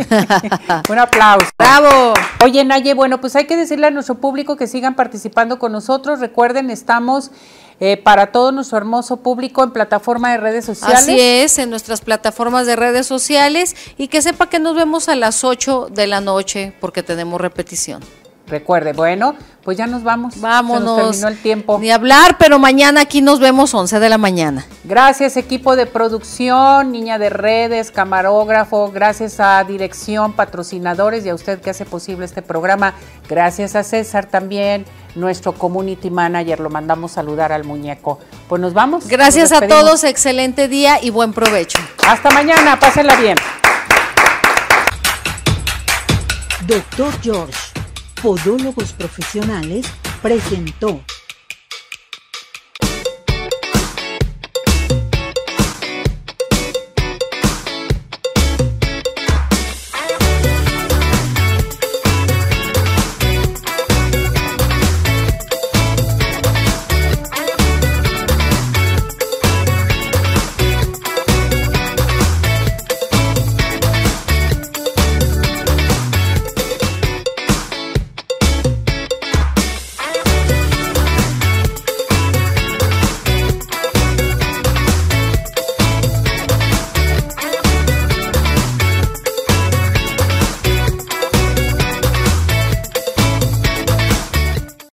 (laughs) Un aplauso. ¡Bravo! Oye, Naye, bueno, pues hay que decirle a nuestro público que sigan participando con nosotros. Recuerden, estamos eh, para todo nuestro hermoso público en plataforma de redes sociales. Así es, en nuestras plataformas de redes sociales y que sepa que nos vemos a las 8 de la noche porque tenemos repetición. Recuerde, bueno, pues ya nos vamos. Vámonos. Se nos terminó el tiempo. Ni hablar, pero mañana aquí nos vemos 11 de la mañana. Gracias equipo de producción, niña de redes, camarógrafo, gracias a dirección, patrocinadores y a usted que hace posible este programa. Gracias a César también, nuestro community manager, lo mandamos saludar al muñeco. Pues nos vamos. Gracias nos a todos, excelente día y buen provecho. Hasta mañana, pásenla bien. Doctor George, Podólogos Profesionales, presentó